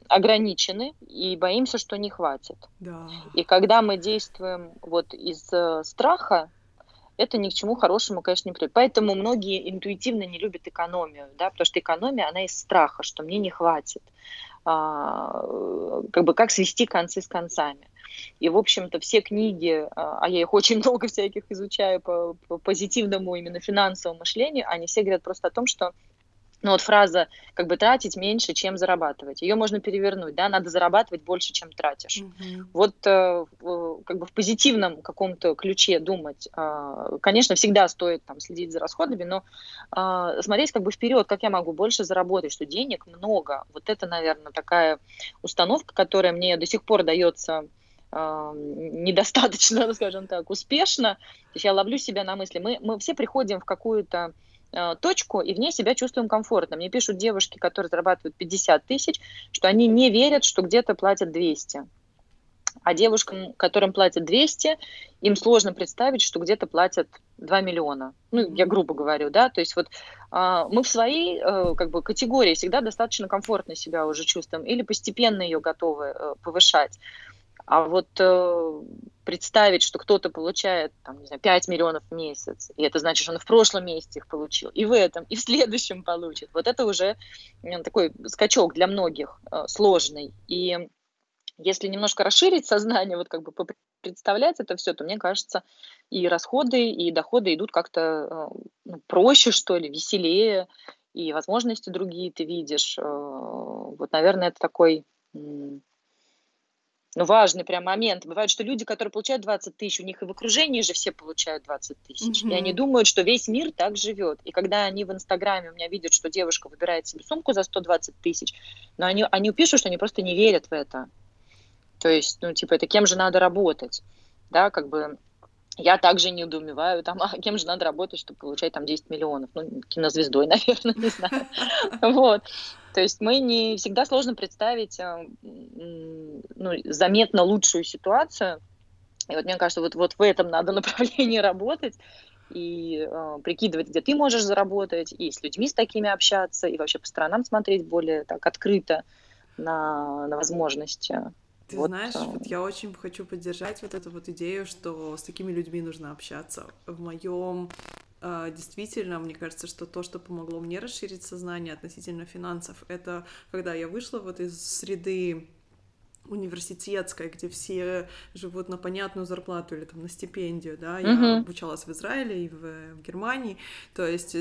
ограничены и боимся, что не хватит. Да. И когда мы действуем вот из э, страха, это ни к чему хорошему, конечно, не приводит. Поэтому многие интуитивно не любят экономию, да, потому что экономия, она из страха, что мне не хватит. А, как бы как свести концы с концами. И, в общем-то, все книги, а, а я их очень много всяких изучаю по, по позитивному именно финансовому мышлению, они все говорят просто о том, что ну вот фраза как бы тратить меньше, чем зарабатывать. Ее можно перевернуть, да, надо зарабатывать больше, чем тратишь. Mm-hmm. Вот э, как бы в позитивном каком-то ключе думать, э, конечно, всегда стоит там следить за расходами, но э, смотреть как бы вперед, как я могу больше заработать, что денег много. Вот это, наверное, такая установка, которая мне до сих пор дается недостаточно, скажем так, успешно. То есть я ловлю себя на мысли. Мы, мы все приходим в какую-то точку и в ней себя чувствуем комфортно. Мне пишут девушки, которые зарабатывают 50 тысяч, что они не верят, что где-то платят 200. А девушкам, которым платят 200, им сложно представить, что где-то платят 2 миллиона. Ну, я грубо говорю, да, то есть вот а, мы в своей а, как бы категории всегда достаточно комфортно себя уже чувствуем или постепенно ее готовы а, повышать. А вот э, представить, что кто-то получает там, не знаю, 5 миллионов в месяц, и это значит, что он в прошлом месяце их получил, и в этом, и в следующем получит, вот это уже такой скачок для многих э, сложный. И если немножко расширить сознание, вот как бы представлять это все, то мне кажется, и расходы, и доходы идут как-то э, ну, проще, что ли, веселее, и возможности другие ты видишь. Э, вот, наверное, это такой ну, важный прям момент. Бывает, что люди, которые получают 20 тысяч, у них и в окружении же все получают 20 тысяч. Mm-hmm. И они думают, что весь мир так живет. И когда они в Инстаграме у меня видят, что девушка выбирает себе сумку за 120 тысяч, но они, они пишут, что они просто не верят в это. То есть, ну, типа, это кем же надо работать? Да, как бы я также не удумеваю, там, а кем же надо работать, чтобы получать там 10 миллионов? Ну, кинозвездой, наверное, не знаю. Вот. То есть мы не всегда сложно представить а, ну, заметно лучшую ситуацию. И вот мне кажется, вот, вот в этом надо направлении работать и э, прикидывать, где ты можешь заработать, и с людьми с такими общаться, и вообще по сторонам смотреть более так открыто на, на возможности. Ты вот, знаешь, а... вот я очень хочу поддержать вот эту вот идею, что с такими людьми нужно общаться. В моем действительно, мне кажется, что то, что помогло мне расширить сознание относительно финансов, это когда я вышла вот из среды университетской, где все живут на понятную зарплату или там на стипендию, да, я uh-huh. обучалась в Израиле и в, в Германии, то есть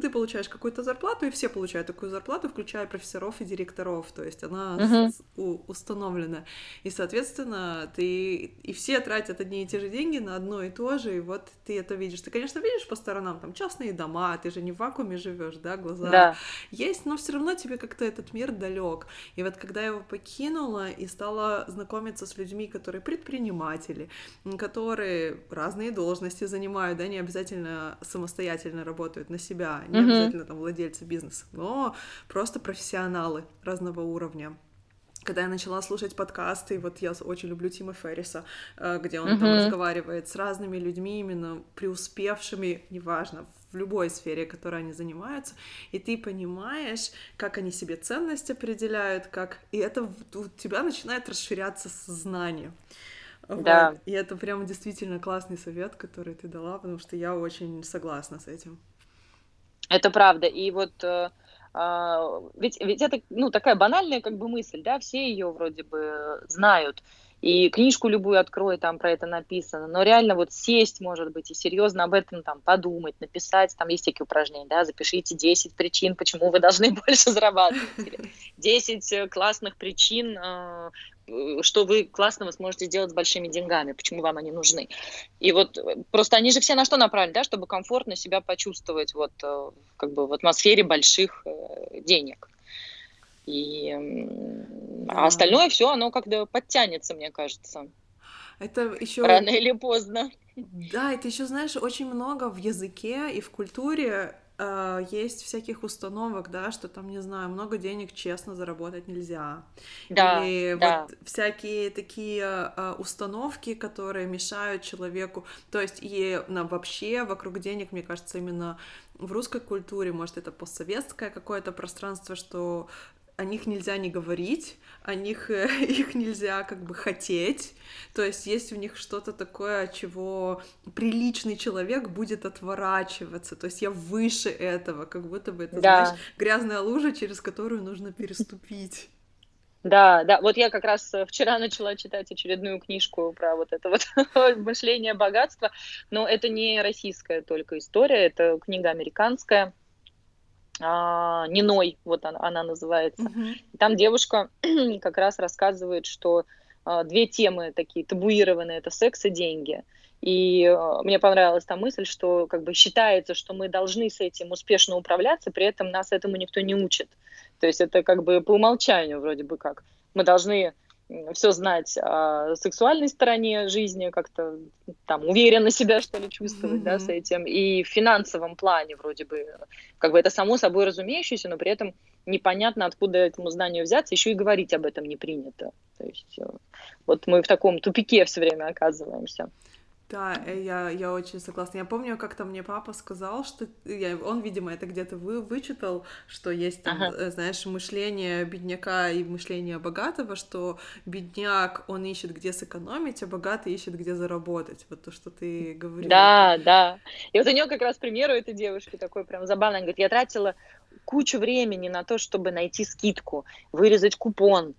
ты получаешь какую-то зарплату, и все получают такую зарплату, включая профессоров и директоров, то есть она uh-huh. у, установлена. И, соответственно, ты и все тратят одни и те же деньги на одно и то же, и вот ты это видишь. Ты, конечно, видишь по сторонам, там частные дома, ты же не в вакууме живешь, да, глаза да. есть, но все равно тебе как-то этот мир далек. И вот когда я его покинула и стала знакомиться с людьми, которые предприниматели, которые разные должности занимают, да, не обязательно самостоятельно работают на себя, не mm-hmm. обязательно там владельцы бизнеса, но просто профессионалы разного уровня когда я начала слушать подкасты, вот я очень люблю Тима Ферриса, э, где он mm-hmm. там разговаривает с разными людьми, именно преуспевшими, неважно, в любой сфере, которой они занимаются, и ты понимаешь, как они себе ценность определяют, как... И это у тебя начинает расширяться сознание. Да. Вот. И это прям действительно классный совет, который ты дала, потому что я очень согласна с этим. Это правда. И вот э, а, ведь, ведь это ну, такая банальная как бы мысль, да, все ее вроде бы знают. и книжку любую открой, там про это написано, но реально вот сесть, может быть, и серьезно об этом там подумать, написать, там есть такие упражнения, да, запишите 10 причин, почему вы должны больше зарабатывать, 10 э, классных причин, э, что вы классного сможете сделать с большими деньгами, почему вам они нужны. И вот просто они же все на что направлены, да, чтобы комфортно себя почувствовать вот как бы в атмосфере больших денег. И а остальное все, оно как-то подтянется, мне кажется. Это еще рано или поздно. Да, это еще, знаешь, очень много в языке и в культуре э, есть всяких установок, да, что там, не знаю, много денег честно заработать нельзя. Да, Или да. вот всякие такие э, установки, которые мешают человеку. То есть и на, вообще вокруг денег, мне кажется, именно в русской культуре, может, это постсоветское какое-то пространство, что о них нельзя не говорить, о них э, их нельзя как бы хотеть. То есть есть в них что-то такое, чего приличный человек будет отворачиваться. То есть я выше этого, как будто бы это, да. знаешь, грязная лужа, через которую нужно переступить. Да, да, вот я как раз э, вчера начала читать очередную книжку про вот это вот мышление богатства, но это не российская только история, это книга американская, а, Ниной, вот она, она называется. Mm-hmm. Там девушка как раз рассказывает, что а, две темы такие табуированные это секс и деньги. И а, мне понравилась та мысль, что как бы считается, что мы должны с этим успешно управляться, при этом нас этому никто не учит. То есть это как бы по умолчанию вроде бы как. Мы должны все знать о сексуальной стороне жизни, как-то там уверенно себя, что ли, чувствовать, mm-hmm. да, с этим. И в финансовом плане вроде бы, как бы это само собой разумеющееся, но при этом непонятно, откуда этому знанию взяться, еще и говорить об этом не принято. То есть э, вот мы в таком тупике все время оказываемся. Да, э, я, я очень согласна. Я помню, как-то мне папа сказал, что я, он, видимо, это где-то вы, вычитал, что есть там, ага. Э, знаешь, мышление бедняка и мышление богатого, что бедняк, он ищет, где сэкономить, а богатый ищет, где заработать. Вот то, что ты говорила. Да, да. И вот у нее как раз пример у этой девушки такой прям забавный. Она говорит, я тратила кучу времени на то, чтобы найти скидку, вырезать купон,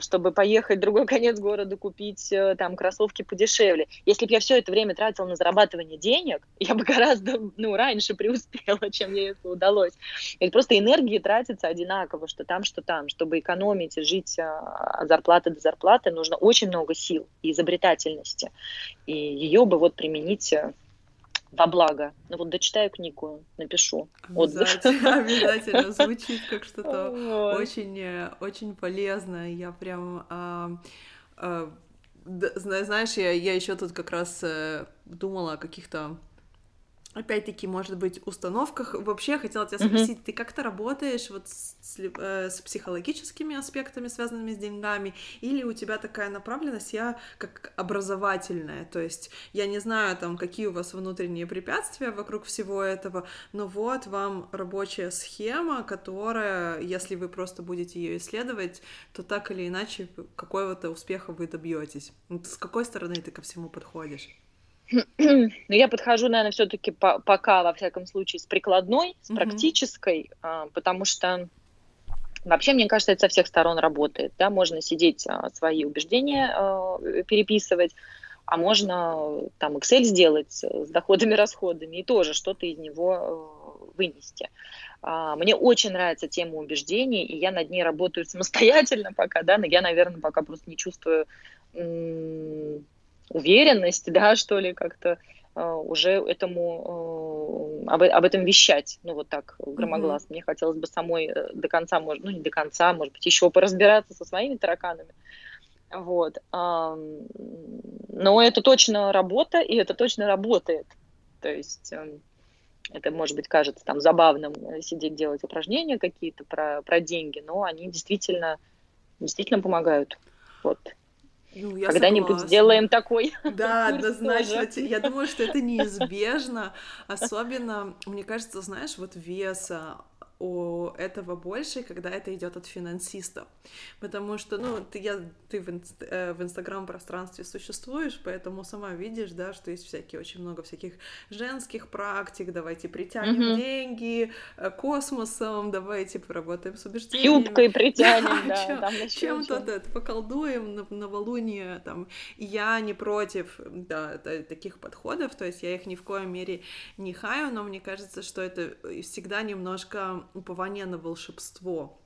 чтобы поехать в другой конец города, купить э, там кроссовки подешевле. Если бы я все это время тратила на зарабатывание денег, я бы гораздо ну, раньше преуспела, чем ей это удалось. Это просто энергии тратится одинаково, что там, что там. Чтобы экономить и жить а, от зарплаты до зарплаты, нужно очень много сил и изобретательности. И ее бы вот применить э, во благо. Ну вот дочитаю книгу, напишу отзыв. Обязательно, звучит как что-то очень, э, очень полезное. Я прям а, а, знаешь, я, я еще тут как раз э, думала о каких-то опять-таки, может быть, установках. Вообще, хотела тебя спросить, mm-hmm. ты как-то работаешь вот с, с, э, с психологическими аспектами, связанными с деньгами, или у тебя такая направленность, я как образовательная, то есть я не знаю, там, какие у вас внутренние препятствия вокруг всего этого, но вот вам рабочая схема, которая, если вы просто будете ее исследовать, то так или иначе какого-то успеха вы добьетесь. С какой стороны ты ко всему подходишь? Но я подхожу, наверное, все-таки по пока, во всяком случае, с прикладной, с практической, а, потому что вообще, мне кажется, это со всех сторон работает. Да? Можно сидеть, а, свои убеждения а, переписывать, а можно там Excel сделать с доходами, расходами и тоже что-то из него вынести. Мне очень нравится тема убеждений, и я над ней работаю самостоятельно пока, да, но я, наверное, пока просто не чувствую уверенность, да, что ли, как-то uh, уже этому uh, об, об этом вещать, ну вот так громогласно. Mm-hmm. Мне хотелось бы самой э, до конца, может, ну не до конца, может быть, еще поразбираться со своими тараканами. Вот. Но это точно работа, и это точно работает. То есть uh, это, может быть, кажется там забавным э, сидеть делать упражнения какие-то про, про деньги, но они действительно, действительно помогают. Вот. Ну, Когда-нибудь сделаем такой. Да, однозначно. Я думаю, что это неизбежно. Особенно, мне кажется, знаешь, вот вес, у этого больше, когда это идет от финансистов. Потому что, ну, ты, я, ты в, инст, э, в инстаграм-пространстве существуешь, поэтому сама видишь, да, что есть всякие, очень много всяких женских практик, давайте притянем mm-hmm. деньги э, космосом, давайте поработаем с убеждениями. Юбкой притянем, да, чем, там чем-то чем. поколдуем на новолуние, там. Я не против, да, таких подходов, то есть я их ни в коем мере не хаю, но мне кажется, что это всегда немножко упование на волшебство.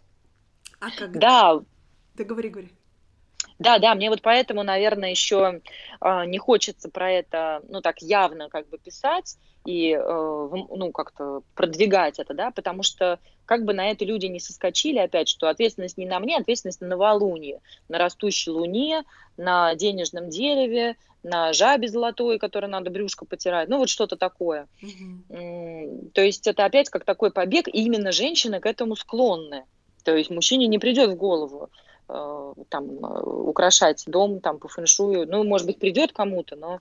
А когда... Да. Да говори, говори. Да, да, мне вот поэтому, наверное, еще э, не хочется про это, ну, так явно как бы писать и, э, ну, как-то продвигать это, да, потому что как бы на это люди не соскочили опять, что ответственность не на мне, ответственность на новолуние, на растущей луне, на денежном дереве, на жабе золотой, которой надо брюшко потирать, ну вот что-то такое. Mm-hmm. То есть это опять как такой побег, и именно женщины к этому склонны. То есть мужчине не придет в голову э, там э, украшать дом там по фэншую, ну может быть придет кому-то, но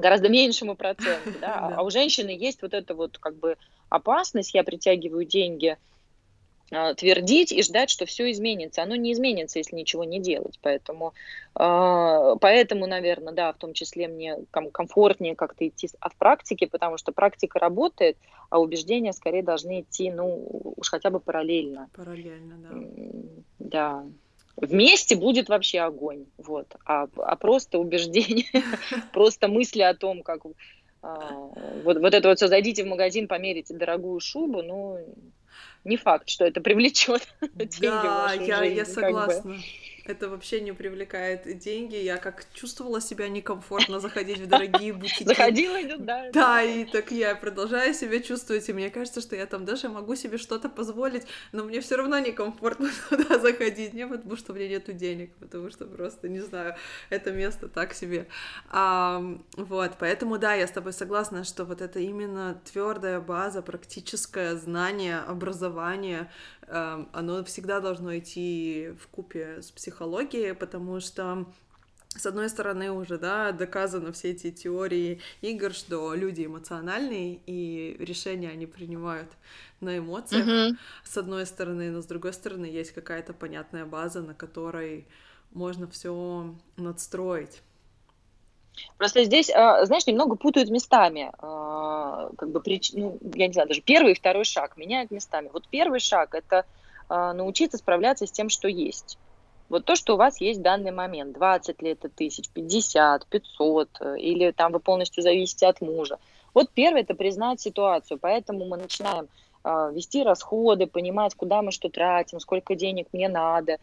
гораздо меньшему проценту, да? а у женщины есть вот эта вот как бы опасность, я притягиваю деньги, а, твердить и ждать, что все изменится. Оно не изменится, если ничего не делать. Поэтому, а, поэтому наверное, да, в том числе мне комфортнее как-то идти в практике, потому что практика работает, а убеждения скорее должны идти, ну, уж хотя бы параллельно. Параллельно, да. Да. Вместе будет вообще огонь, вот. А, а просто убеждение, просто мысли о том, как а, вот, вот это вот все, зайдите в магазин, померите дорогую шубу, ну, не факт, что это привлечет деньги да, в вашу я, жизнь. я согласна. Как бы это вообще не привлекает деньги. Я как чувствовала себя некомфортно заходить в дорогие бутики. Заходила, да. Да, и так я продолжаю себя чувствовать, и мне кажется, что я там даже могу себе что-то позволить, но мне все равно некомфортно туда заходить, не потому что у меня нету денег, потому что просто, не знаю, это место так себе. А, вот, поэтому, да, я с тобой согласна, что вот это именно твердая база, практическое знание, образование, оно всегда должно идти в купе с психологией, потому что с одной стороны уже, да, доказано все эти теории игр, что люди эмоциональные, и решения они принимают на эмоциях, mm-hmm. с одной стороны, но с другой стороны есть какая-то понятная база, на которой можно все надстроить. Просто здесь, а, знаешь, немного путают местами. А, как бы, ну, я не знаю, даже первый и второй шаг меняют местами. Вот первый шаг – это а, научиться справляться с тем, что есть. Вот то, что у вас есть в данный момент, 20 лет, тысяч, 50, 500, или там вы полностью зависите от мужа. Вот первое – это признать ситуацию, поэтому мы начинаем вести расходы, понимать, куда мы что тратим, сколько денег мне надо,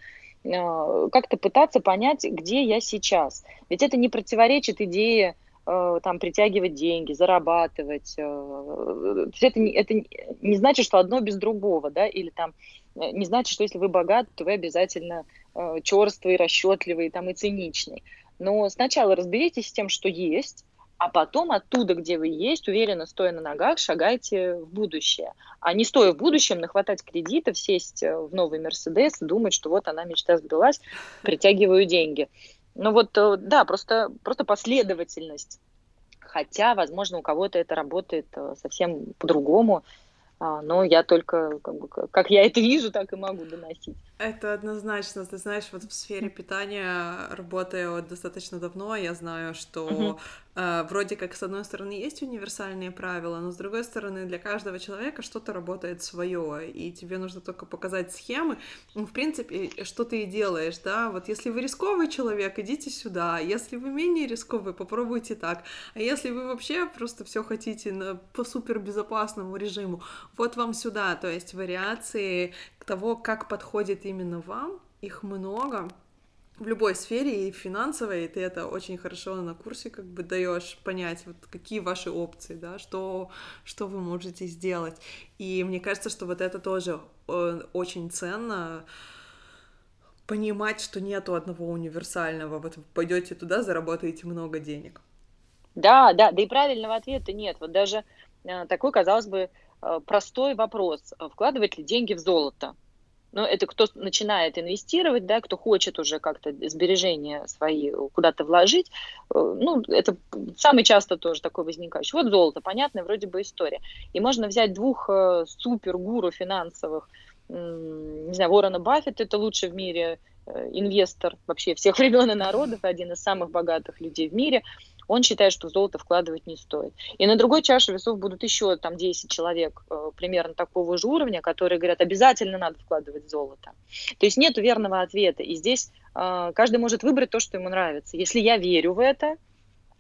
как-то пытаться понять, где я сейчас. Ведь это не противоречит идее э, там притягивать деньги, зарабатывать. Э, это не, это не значит, что одно без другого, да, или там э, не значит, что если вы богат, то вы обязательно черствый, расчетливый там, и циничный. Но сначала разберитесь с тем, что есть, а потом оттуда, где вы есть, уверенно стоя на ногах, шагайте в будущее. А не стоя в будущем, нахватать кредитов, сесть э, в новый Мерседес думать, что вот она мечта сбылась, притягиваю деньги. Ну вот, э, да, просто, просто последовательность. Хотя, возможно, у кого-то это работает э, совсем по-другому, а, но я только, как, бы, как я это вижу, так и могу доносить. Это однозначно. Ты знаешь, вот в сфере питания, работая вот достаточно давно, я знаю, что uh-huh. э, вроде как с одной стороны есть универсальные правила, но с другой стороны для каждого человека что-то работает свое, и тебе нужно только показать схемы. Ну, в принципе, что ты и делаешь, да? Вот если вы рисковый человек, идите сюда. Если вы менее рисковый, попробуйте так. А если вы вообще просто все хотите на, по супер безопасному режиму, вот вам сюда. То есть вариации того, как подходит именно вам, их много в любой сфере и финансовой, и ты это очень хорошо на курсе как бы даешь понять, вот какие ваши опции, да, что, что вы можете сделать. И мне кажется, что вот это тоже э, очень ценно, понимать, что нету одного универсального. Вот пойдете туда, заработаете много денег. Да, да, да и правильного ответа нет. Вот даже э, такой, казалось бы, простой вопрос. Вкладывать ли деньги в золото? но это кто начинает инвестировать, да, кто хочет уже как-то сбережения свои куда-то вложить, э, ну, это самый часто тоже такой возникающий. Вот золото, понятная вроде бы история. И можно взять двух э, супер-гуру финансовых, не знаю, Уоррена Баффет, это лучший в мире э, инвестор вообще всех времен и народов, один из самых богатых людей в мире – он считает, что в золото вкладывать не стоит. И на другой чаше весов будут еще там 10 человек э, примерно такого же уровня, которые говорят, обязательно надо вкладывать золото. То есть нет верного ответа. И здесь э, каждый может выбрать то, что ему нравится. Если я верю в это,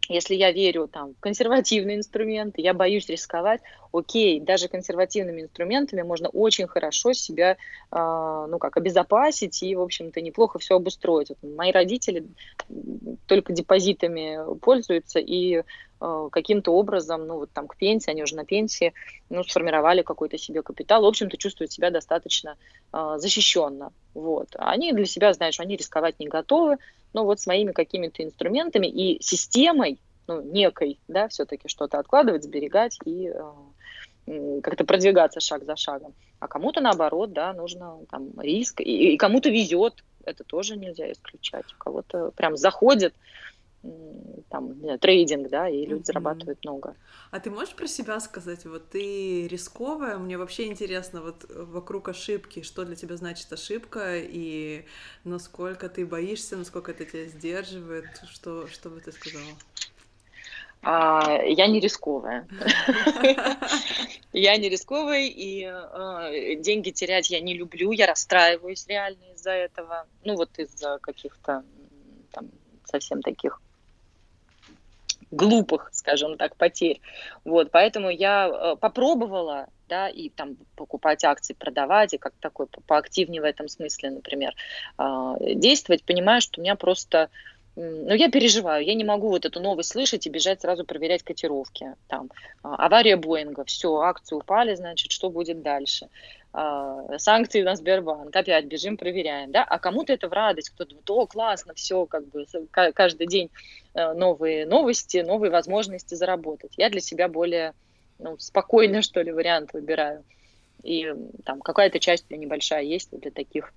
если я верю там, в консервативные инструменты, я боюсь рисковать, окей, даже консервативными инструментами можно очень хорошо себя, э, ну как, обезопасить и, в общем-то, неплохо все обустроить. Вот мои родители только депозитами пользуются и каким-то образом, ну вот там к пенсии, они уже на пенсии, ну, сформировали какой-то себе капитал, в общем-то, чувствуют себя достаточно э, защищенно. Вот. Они для себя знают, что они рисковать не готовы, но вот с моими какими-то инструментами и системой, ну, некой, да, все-таки что-то откладывать, сберегать и э, как-то продвигаться шаг за шагом. А кому-то наоборот, да, нужно там риск, и, и кому-то везет, это тоже нельзя исключать. У кого-то прям заходит, там, не знаю, трейдинг, да, и люди mm-hmm. зарабатывают много. А ты можешь про себя сказать, вот ты рисковая, мне вообще интересно вот вокруг ошибки, что для тебя значит ошибка, и насколько ты боишься, насколько это тебя сдерживает, что, что бы ты сказала? А, я не рисковая. Я не рисковая, и а, деньги терять я не люблю, я расстраиваюсь реально из-за этого. Ну, вот из-за каких-то там совсем таких глупых, скажем так, потерь. Вот, поэтому я э, попробовала, да, и там покупать акции, продавать, и как такой поактивнее в этом смысле, например, э, действовать, понимаю, что у меня просто ну, я переживаю, я не могу вот эту новость слышать и бежать сразу проверять котировки. Там, а, авария Боинга, все, акции упали, значит, что будет дальше? А, санкции на Сбербанк, опять бежим, проверяем, да, а кому-то это в радость, кто-то, о, классно, все, как бы, каждый день э, новые новости, новые возможности заработать. Я для себя более, ну, спокойный, что ли, вариант выбираю. И там какая-то часть у меня небольшая есть для таких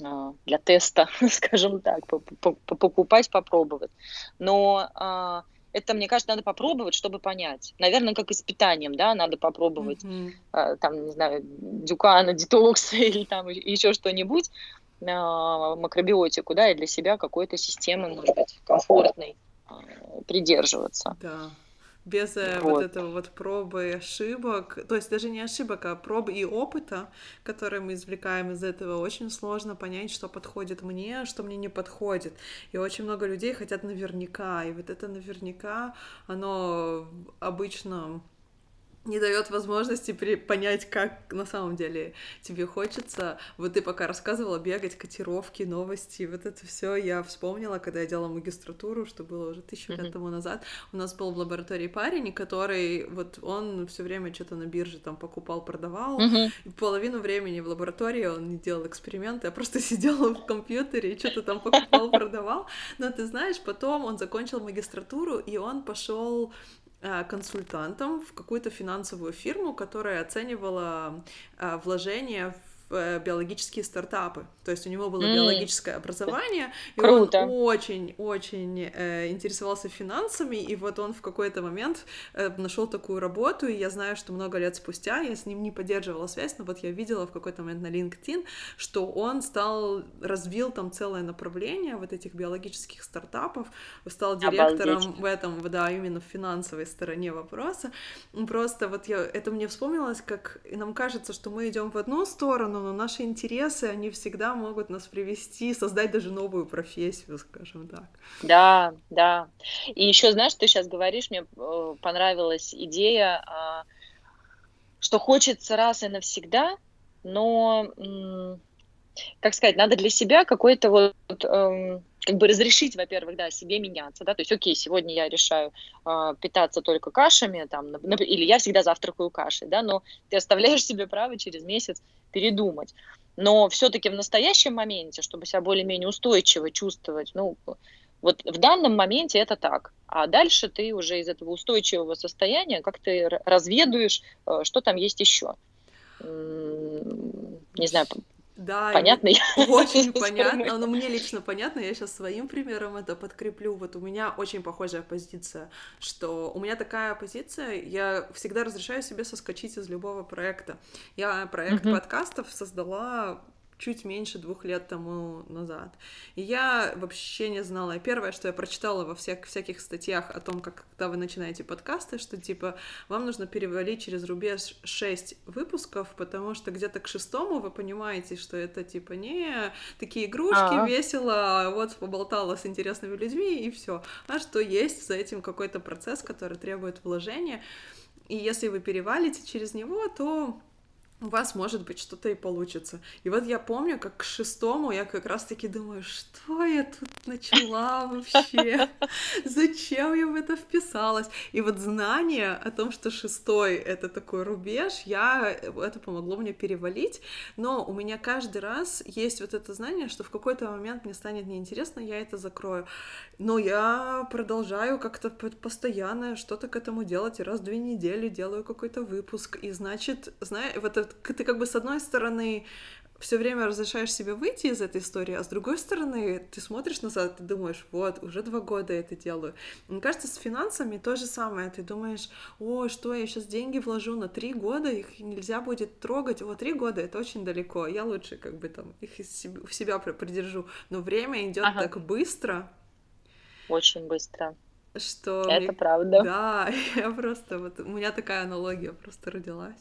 для теста, скажем так, покупать, попробовать. Но а, это, мне кажется, надо попробовать, чтобы понять. Наверное, как и с питанием, да, надо попробовать, mm-hmm. там, не знаю, дюкана, детокса или там еще что-нибудь, макробиотику, да, и для себя какой-то системы, может быть, комфортной придерживаться. Да без э, вот. вот этого вот пробы и ошибок, то есть даже не ошибок, а проб и опыта, которые мы извлекаем из этого, очень сложно понять, что подходит мне, а что мне не подходит. И очень много людей хотят наверняка, и вот это наверняка, оно обычно не дает возможности при... понять, как на самом деле тебе хочется. Вот ты пока рассказывала бегать, котировки, новости, вот это все я вспомнила, когда я делала магистратуру, что было уже тысячу mm-hmm. лет тому назад. У нас был в лаборатории парень, который вот он все время что-то на бирже там покупал, продавал. Mm-hmm. И половину времени в лаборатории он не делал эксперименты, а просто сидел в компьютере и что-то там покупал, продавал. Но ты знаешь, потом он закончил магистратуру, и он пошел консультантом в какую-то финансовую фирму, которая оценивала э, вложения в э, биологические стартапы. То есть у него было mm. биологическое образование, и Круто. он очень-очень э, интересовался финансами, и вот он в какой-то момент э, нашел такую работу, и я знаю, что много лет спустя я с ним не поддерживала связь, но вот я видела в какой-то момент на LinkedIn, что он стал, развил там целое направление вот этих биологических стартапов, стал директором Обалдеть. в этом, да, именно в финансовой стороне вопроса. Просто вот я, это мне вспомнилось, как нам кажется, что мы идем в одну сторону, но наши интересы, они всегда могут нас привести, создать даже новую профессию, скажем так. Да, да. И еще, знаешь, ты сейчас говоришь, мне э, понравилась идея, а, что хочется раз и навсегда, но, как сказать, надо для себя какой-то вот эм, как бы разрешить, во-первых, да, себе меняться, да, то есть, окей, сегодня я решаю э, питаться только кашами, там, или я всегда завтракаю кашей, да, но ты оставляешь себе право через месяц передумать. Но все-таки в настоящем моменте, чтобы себя более-менее устойчиво чувствовать, ну, вот в данном моменте это так. А дальше ты уже из этого устойчивого состояния как ты разведуешь, э, что там есть еще. Не знаю, Да, понятно? Очень понятно. Но мне лично понятно. Я сейчас своим примером это подкреплю. Вот у меня очень похожая позиция, что у меня такая позиция, я всегда разрешаю себе соскочить из любого проекта. Я проект mm-hmm. подкастов создала чуть меньше двух лет тому назад. И я вообще не знала. Первое, что я прочитала во всех, всяких статьях о том, как когда вы начинаете подкасты, что типа вам нужно перевалить через рубеж 6 выпусков, потому что где-то к шестому вы понимаете, что это типа не такие игрушки, А-а-а. весело, вот поболтала с интересными людьми и все. А что есть за этим какой-то процесс, который требует вложения. И если вы перевалите через него, то у вас, может быть, что-то и получится. И вот я помню, как к шестому я как раз-таки думаю, что я тут начала вообще? Зачем я в это вписалась? И вот знание о том, что шестой — это такой рубеж, я, это помогло мне перевалить, но у меня каждый раз есть вот это знание, что в какой-то момент мне станет неинтересно, я это закрою. Но я продолжаю как-то постоянно что-то к этому делать, и раз в две недели делаю какой-то выпуск, и значит, знаешь, вот это ты как бы с одной стороны все время разрешаешь себе выйти из этой истории, а с другой стороны, ты смотришь назад, ты думаешь, вот, уже два года я это делаю. Мне кажется, с финансами то же самое. Ты думаешь, о, что, я сейчас деньги вложу на три года, их нельзя будет трогать. Вот три года — это очень далеко. Я лучше как бы там их в себя придержу. Но время идет ага. так быстро. Очень быстро. Что это мне... правда. Да, я просто вот у меня такая аналогия просто родилась.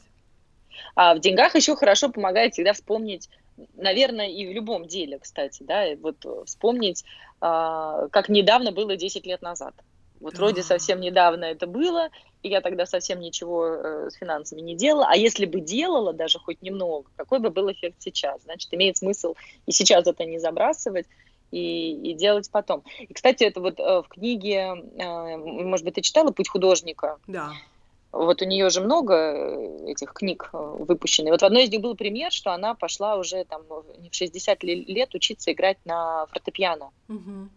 А в деньгах еще хорошо помогает всегда вспомнить, наверное, и в любом деле, кстати, да, вот вспомнить, а, как недавно было 10 лет назад. Вот вроде совсем недавно это было, и я тогда совсем ничего э, с финансами не делала. А если бы делала даже хоть немного, какой бы был эффект сейчас? Значит, имеет смысл и сейчас это не забрасывать, и, и делать потом. И, кстати, это вот э, в книге, э, может быть, ты читала «Путь художника»? Да. Вот у нее же много э, этих книг э, выпущено. вот в одной из них был пример, что она пошла уже там в 60 лет учиться играть на фортепиано. Угу.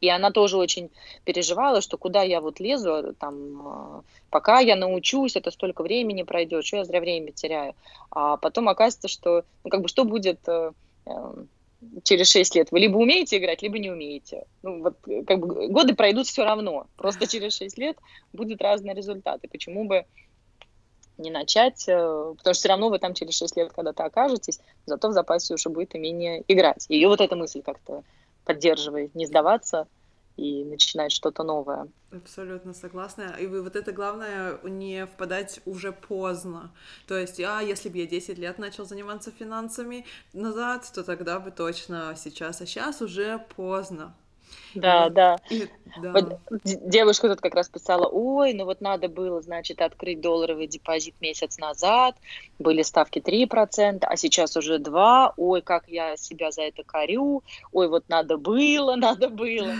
И она тоже очень переживала, что куда я вот лезу, там, э, пока я научусь, это столько времени пройдет, что я зря время теряю. А потом оказывается, что, ну, как бы, что будет через 6 лет вы либо умеете играть, либо не умеете. Ну, вот, как бы, годы пройдут все равно. Просто через 6 лет будут разные результаты. Почему бы не начать? Э, потому что все равно вы там через 6 лет когда-то окажетесь, зато в запасе уже будет умение играть. И вот эта мысль как-то поддерживает, не сдаваться – и начинать что-то новое. Абсолютно согласна. И вы вот это главное не впадать уже поздно. То есть, а если бы я 10 лет начал заниматься финансами назад, то тогда бы точно сейчас, а сейчас уже поздно. Да, да. И, да. Вот девушка тут как раз писала, ой, ну вот надо было, значит, открыть долларовый депозит месяц назад, были ставки 3%, а сейчас уже 2%, ой, как я себя за это корю, ой, вот надо было, надо было.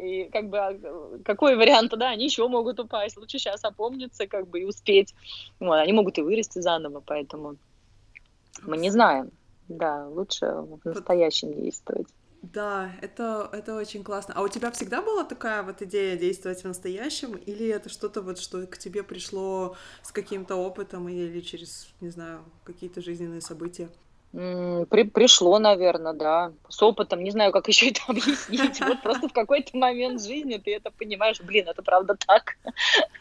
И как бы а, какой вариант, да, они еще могут упасть. Лучше сейчас опомниться, как бы и успеть. Вот, они могут и вырасти заново, поэтому мы не знаем. Да, лучше в настоящем действовать. Да, это, это очень классно. А у тебя всегда была такая вот идея действовать в настоящем, или это что-то вот, что к тебе пришло с каким-то опытом или через, не знаю, какие-то жизненные события? При, пришло, наверное, да. С опытом, не знаю, как еще это объяснить. Вот просто в какой-то момент жизни ты это понимаешь, блин, это правда так.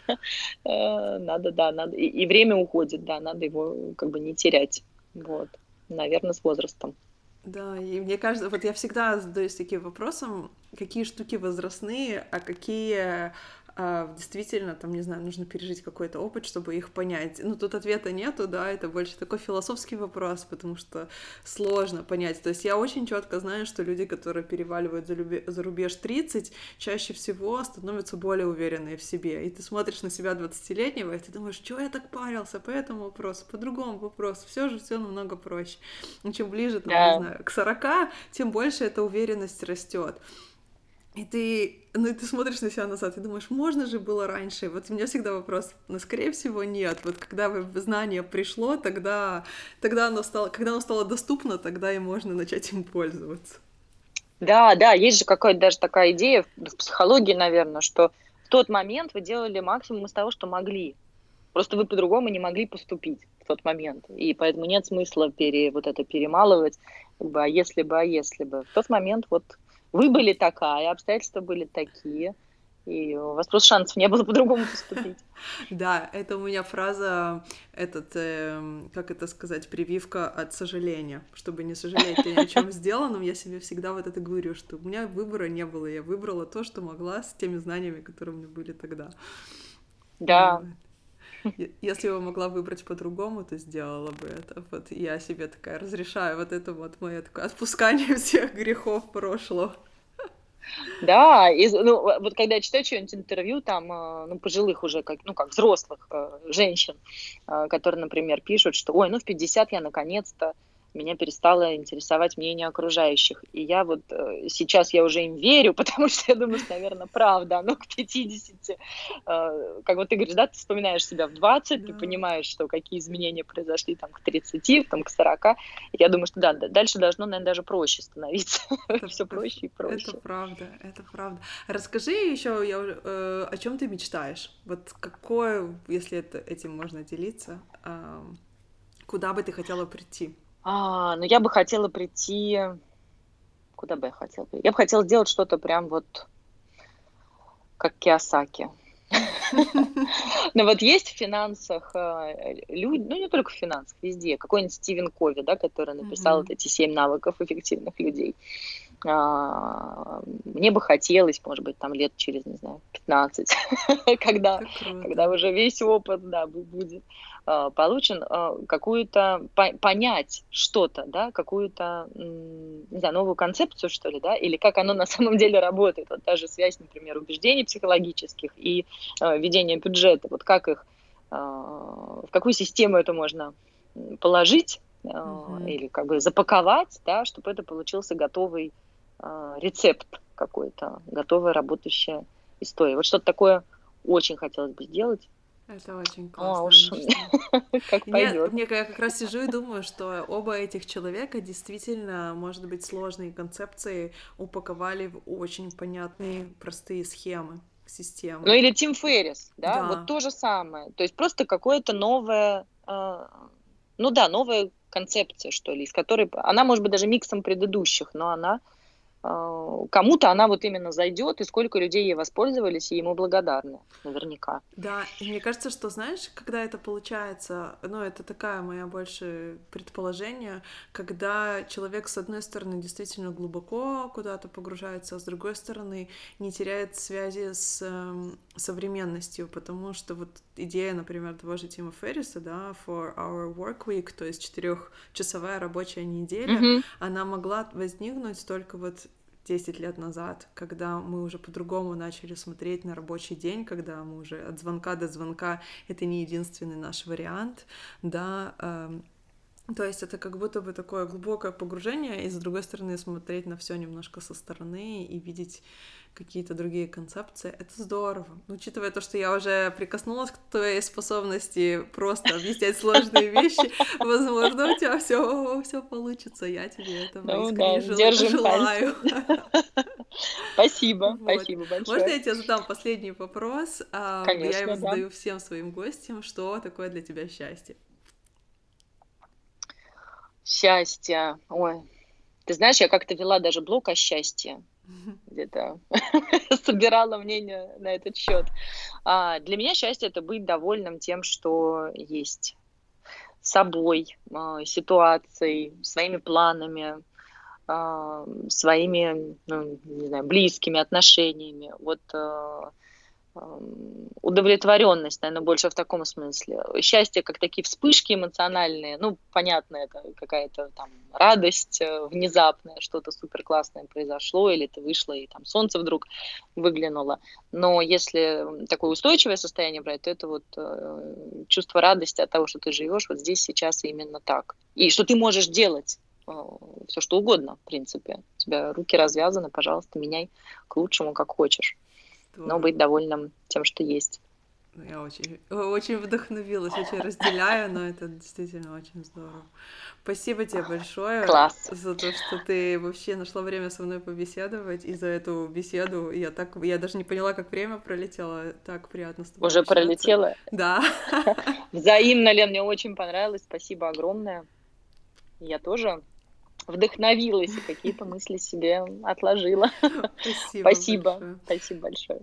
Э, надо, да, надо. И, и время уходит, да, надо его как бы не терять. Вот. Наверное, с возрастом. Да, и мне кажется, вот я всегда задаюсь таким вопросом, какие штуки возрастные, а какие а, действительно, там, не знаю, нужно пережить какой-то опыт, чтобы их понять. Ну, тут ответа нету, да, это больше такой философский вопрос, потому что сложно понять. То есть я очень четко знаю, что люди, которые переваливают за, люби... за рубеж 30, чаще всего становятся более уверенные в себе. И ты смотришь на себя 20-летнего, и ты думаешь, что я так парился по этому вопросу, по другому вопросу. Все же все намного проще. И чем ближе, там, yeah. не знаю, к 40, тем больше эта уверенность растет. И ты, ну, ты смотришь на себя назад и думаешь, можно же было раньше. Вот у меня всегда вопрос, но скорее всего нет. Вот когда знание пришло, тогда, тогда оно стало, когда оно стало доступно, тогда и можно начать им пользоваться. Да, да, есть же какая-то даже такая идея в психологии, наверное, что в тот момент вы делали максимум из того, что могли. Просто вы по-другому не могли поступить в тот момент. И поэтому нет смысла пере, вот это перемалывать, а если бы, а если бы. В тот момент вот вы были такая, обстоятельства были такие – и у вас просто шансов не было по-другому поступить. Да, это у меня фраза, этот, э, как это сказать, прививка от сожаления. Чтобы не сожалеть ни о чем сделанном, я себе всегда вот это говорю, что у меня выбора не было, я выбрала то, что могла с теми знаниями, которые у меня были тогда. Да. Если бы могла выбрать по-другому, то сделала бы это. Вот я себе такая разрешаю вот это вот мое такое отпускание всех грехов прошлого. Да, и, ну, вот когда я читаю что-нибудь интервью, там, э, ну, пожилых уже, как, ну, как взрослых э, женщин, э, которые, например, пишут, что, ой, ну, в 50 я наконец-то меня перестало интересовать мнение окружающих. И я вот э, сейчас я уже им верю, потому что я думаю, что, наверное, правда, оно к 50. Э, как вот ты говоришь, да, ты вспоминаешь себя в 20, да. ты понимаешь, что какие изменения произошли там к 30, там к 40. И я думаю, что да, дальше должно, наверное, даже проще становиться. Это все проще и проще. Это правда, это правда. Расскажи еще, я, э, о чем ты мечтаешь? Вот какое, если это, этим можно делиться, э, куда бы ты хотела прийти? А, ну я бы хотела прийти... Куда бы я хотела? Я бы хотела сделать что-то прям вот как Киосаки. Но вот есть в финансах э, люди, ну не только в финансах, везде, какой-нибудь Стивен Кови, да, который написал вот эти семь навыков эффективных людей. А, мне бы хотелось, может быть, там лет через, не знаю, 15, когда, когда уже весь опыт, да, будет а, получен, а, какую-то, понять что-то, да, какую-то, не знаю, новую концепцию, что ли, да, или как оно на самом деле работает. Вот та же связь, например, убеждений психологических и ведения бюджета, вот как их, в какую систему это можно положить, mm-hmm. или как бы запаковать, да, чтобы это получился готовый а, рецепт какой-то, готовая работающая история. Вот что-то такое очень хотелось бы сделать. Это очень классно. А уж как пойдет. Мне, я как раз сижу и думаю, что оба этих человека действительно, может быть, сложные концепции упаковали в очень понятные, простые схемы системы. Ну или Тим Феррис, да? да, вот то же самое. То есть просто какое-то новое, э, ну да, новая концепция, что ли, из которой... Она может быть даже миксом предыдущих, но она кому-то она вот именно зайдет, и сколько людей ей воспользовались, и ему благодарны, наверняка. Да, и мне кажется, что, знаешь, когда это получается, ну, это такая моя больше предположение, когда человек, с одной стороны, действительно глубоко куда-то погружается, а с другой стороны, не теряет связи с э, современностью, потому что вот идея, например, того же Тима Ферриса, да, for our work week, то есть четырехчасовая рабочая неделя, mm-hmm. она могла возникнуть только вот 10 лет назад, когда мы уже по-другому начали смотреть на рабочий день, когда мы уже от звонка до звонка это не единственный наш вариант, да, эм, то есть это как будто бы такое глубокое погружение, и с другой стороны смотреть на все немножко со стороны и видеть какие-то другие концепции. Это здорово. Учитывая то, что я уже прикоснулась к твоей способности просто объяснять сложные вещи, возможно, у тебя все, все получится. Я тебе этого ну, искренне да, желаю. Спасибо, вот. спасибо большое. Можно я тебе задам последний вопрос? Конечно, я его задаю всем своим гостям. Что такое для тебя счастье? Счастье. Ой, ты знаешь, я как-то вела даже блог о счастье. Где-то собирала мнение на этот счет. А, для меня счастье это быть довольным тем, что есть собой, а, ситуацией, своими планами, а, своими, ну, не знаю, близкими отношениями. Вот а, удовлетворенность, наверное, больше в таком смысле. Счастье как такие вспышки эмоциональные, ну, понятно, это какая-то там радость э, внезапная, что-то супер классное произошло, или ты вышла, и там солнце вдруг выглянуло. Но если такое устойчивое состояние брать, то это вот э, чувство радости от того, что ты живешь вот здесь, сейчас именно так. И что ты можешь делать э, все что угодно, в принципе. У тебя руки развязаны, пожалуйста, меняй к лучшему, как хочешь но быть довольным тем, что есть. Я очень, очень вдохновилась, очень разделяю, но это действительно очень здорово. Спасибо тебе большое Класс. за то, что ты вообще нашла время со мной побеседовать, и за эту беседу я так, я даже не поняла, как время пролетело, так приятно с тобой Уже общаться. пролетело? Да. Взаимно, Лен, мне очень понравилось, спасибо огромное. Я тоже вдохновилась и какие-то мысли себе отложила. Спасибо. Спасибо, большое. спасибо большое.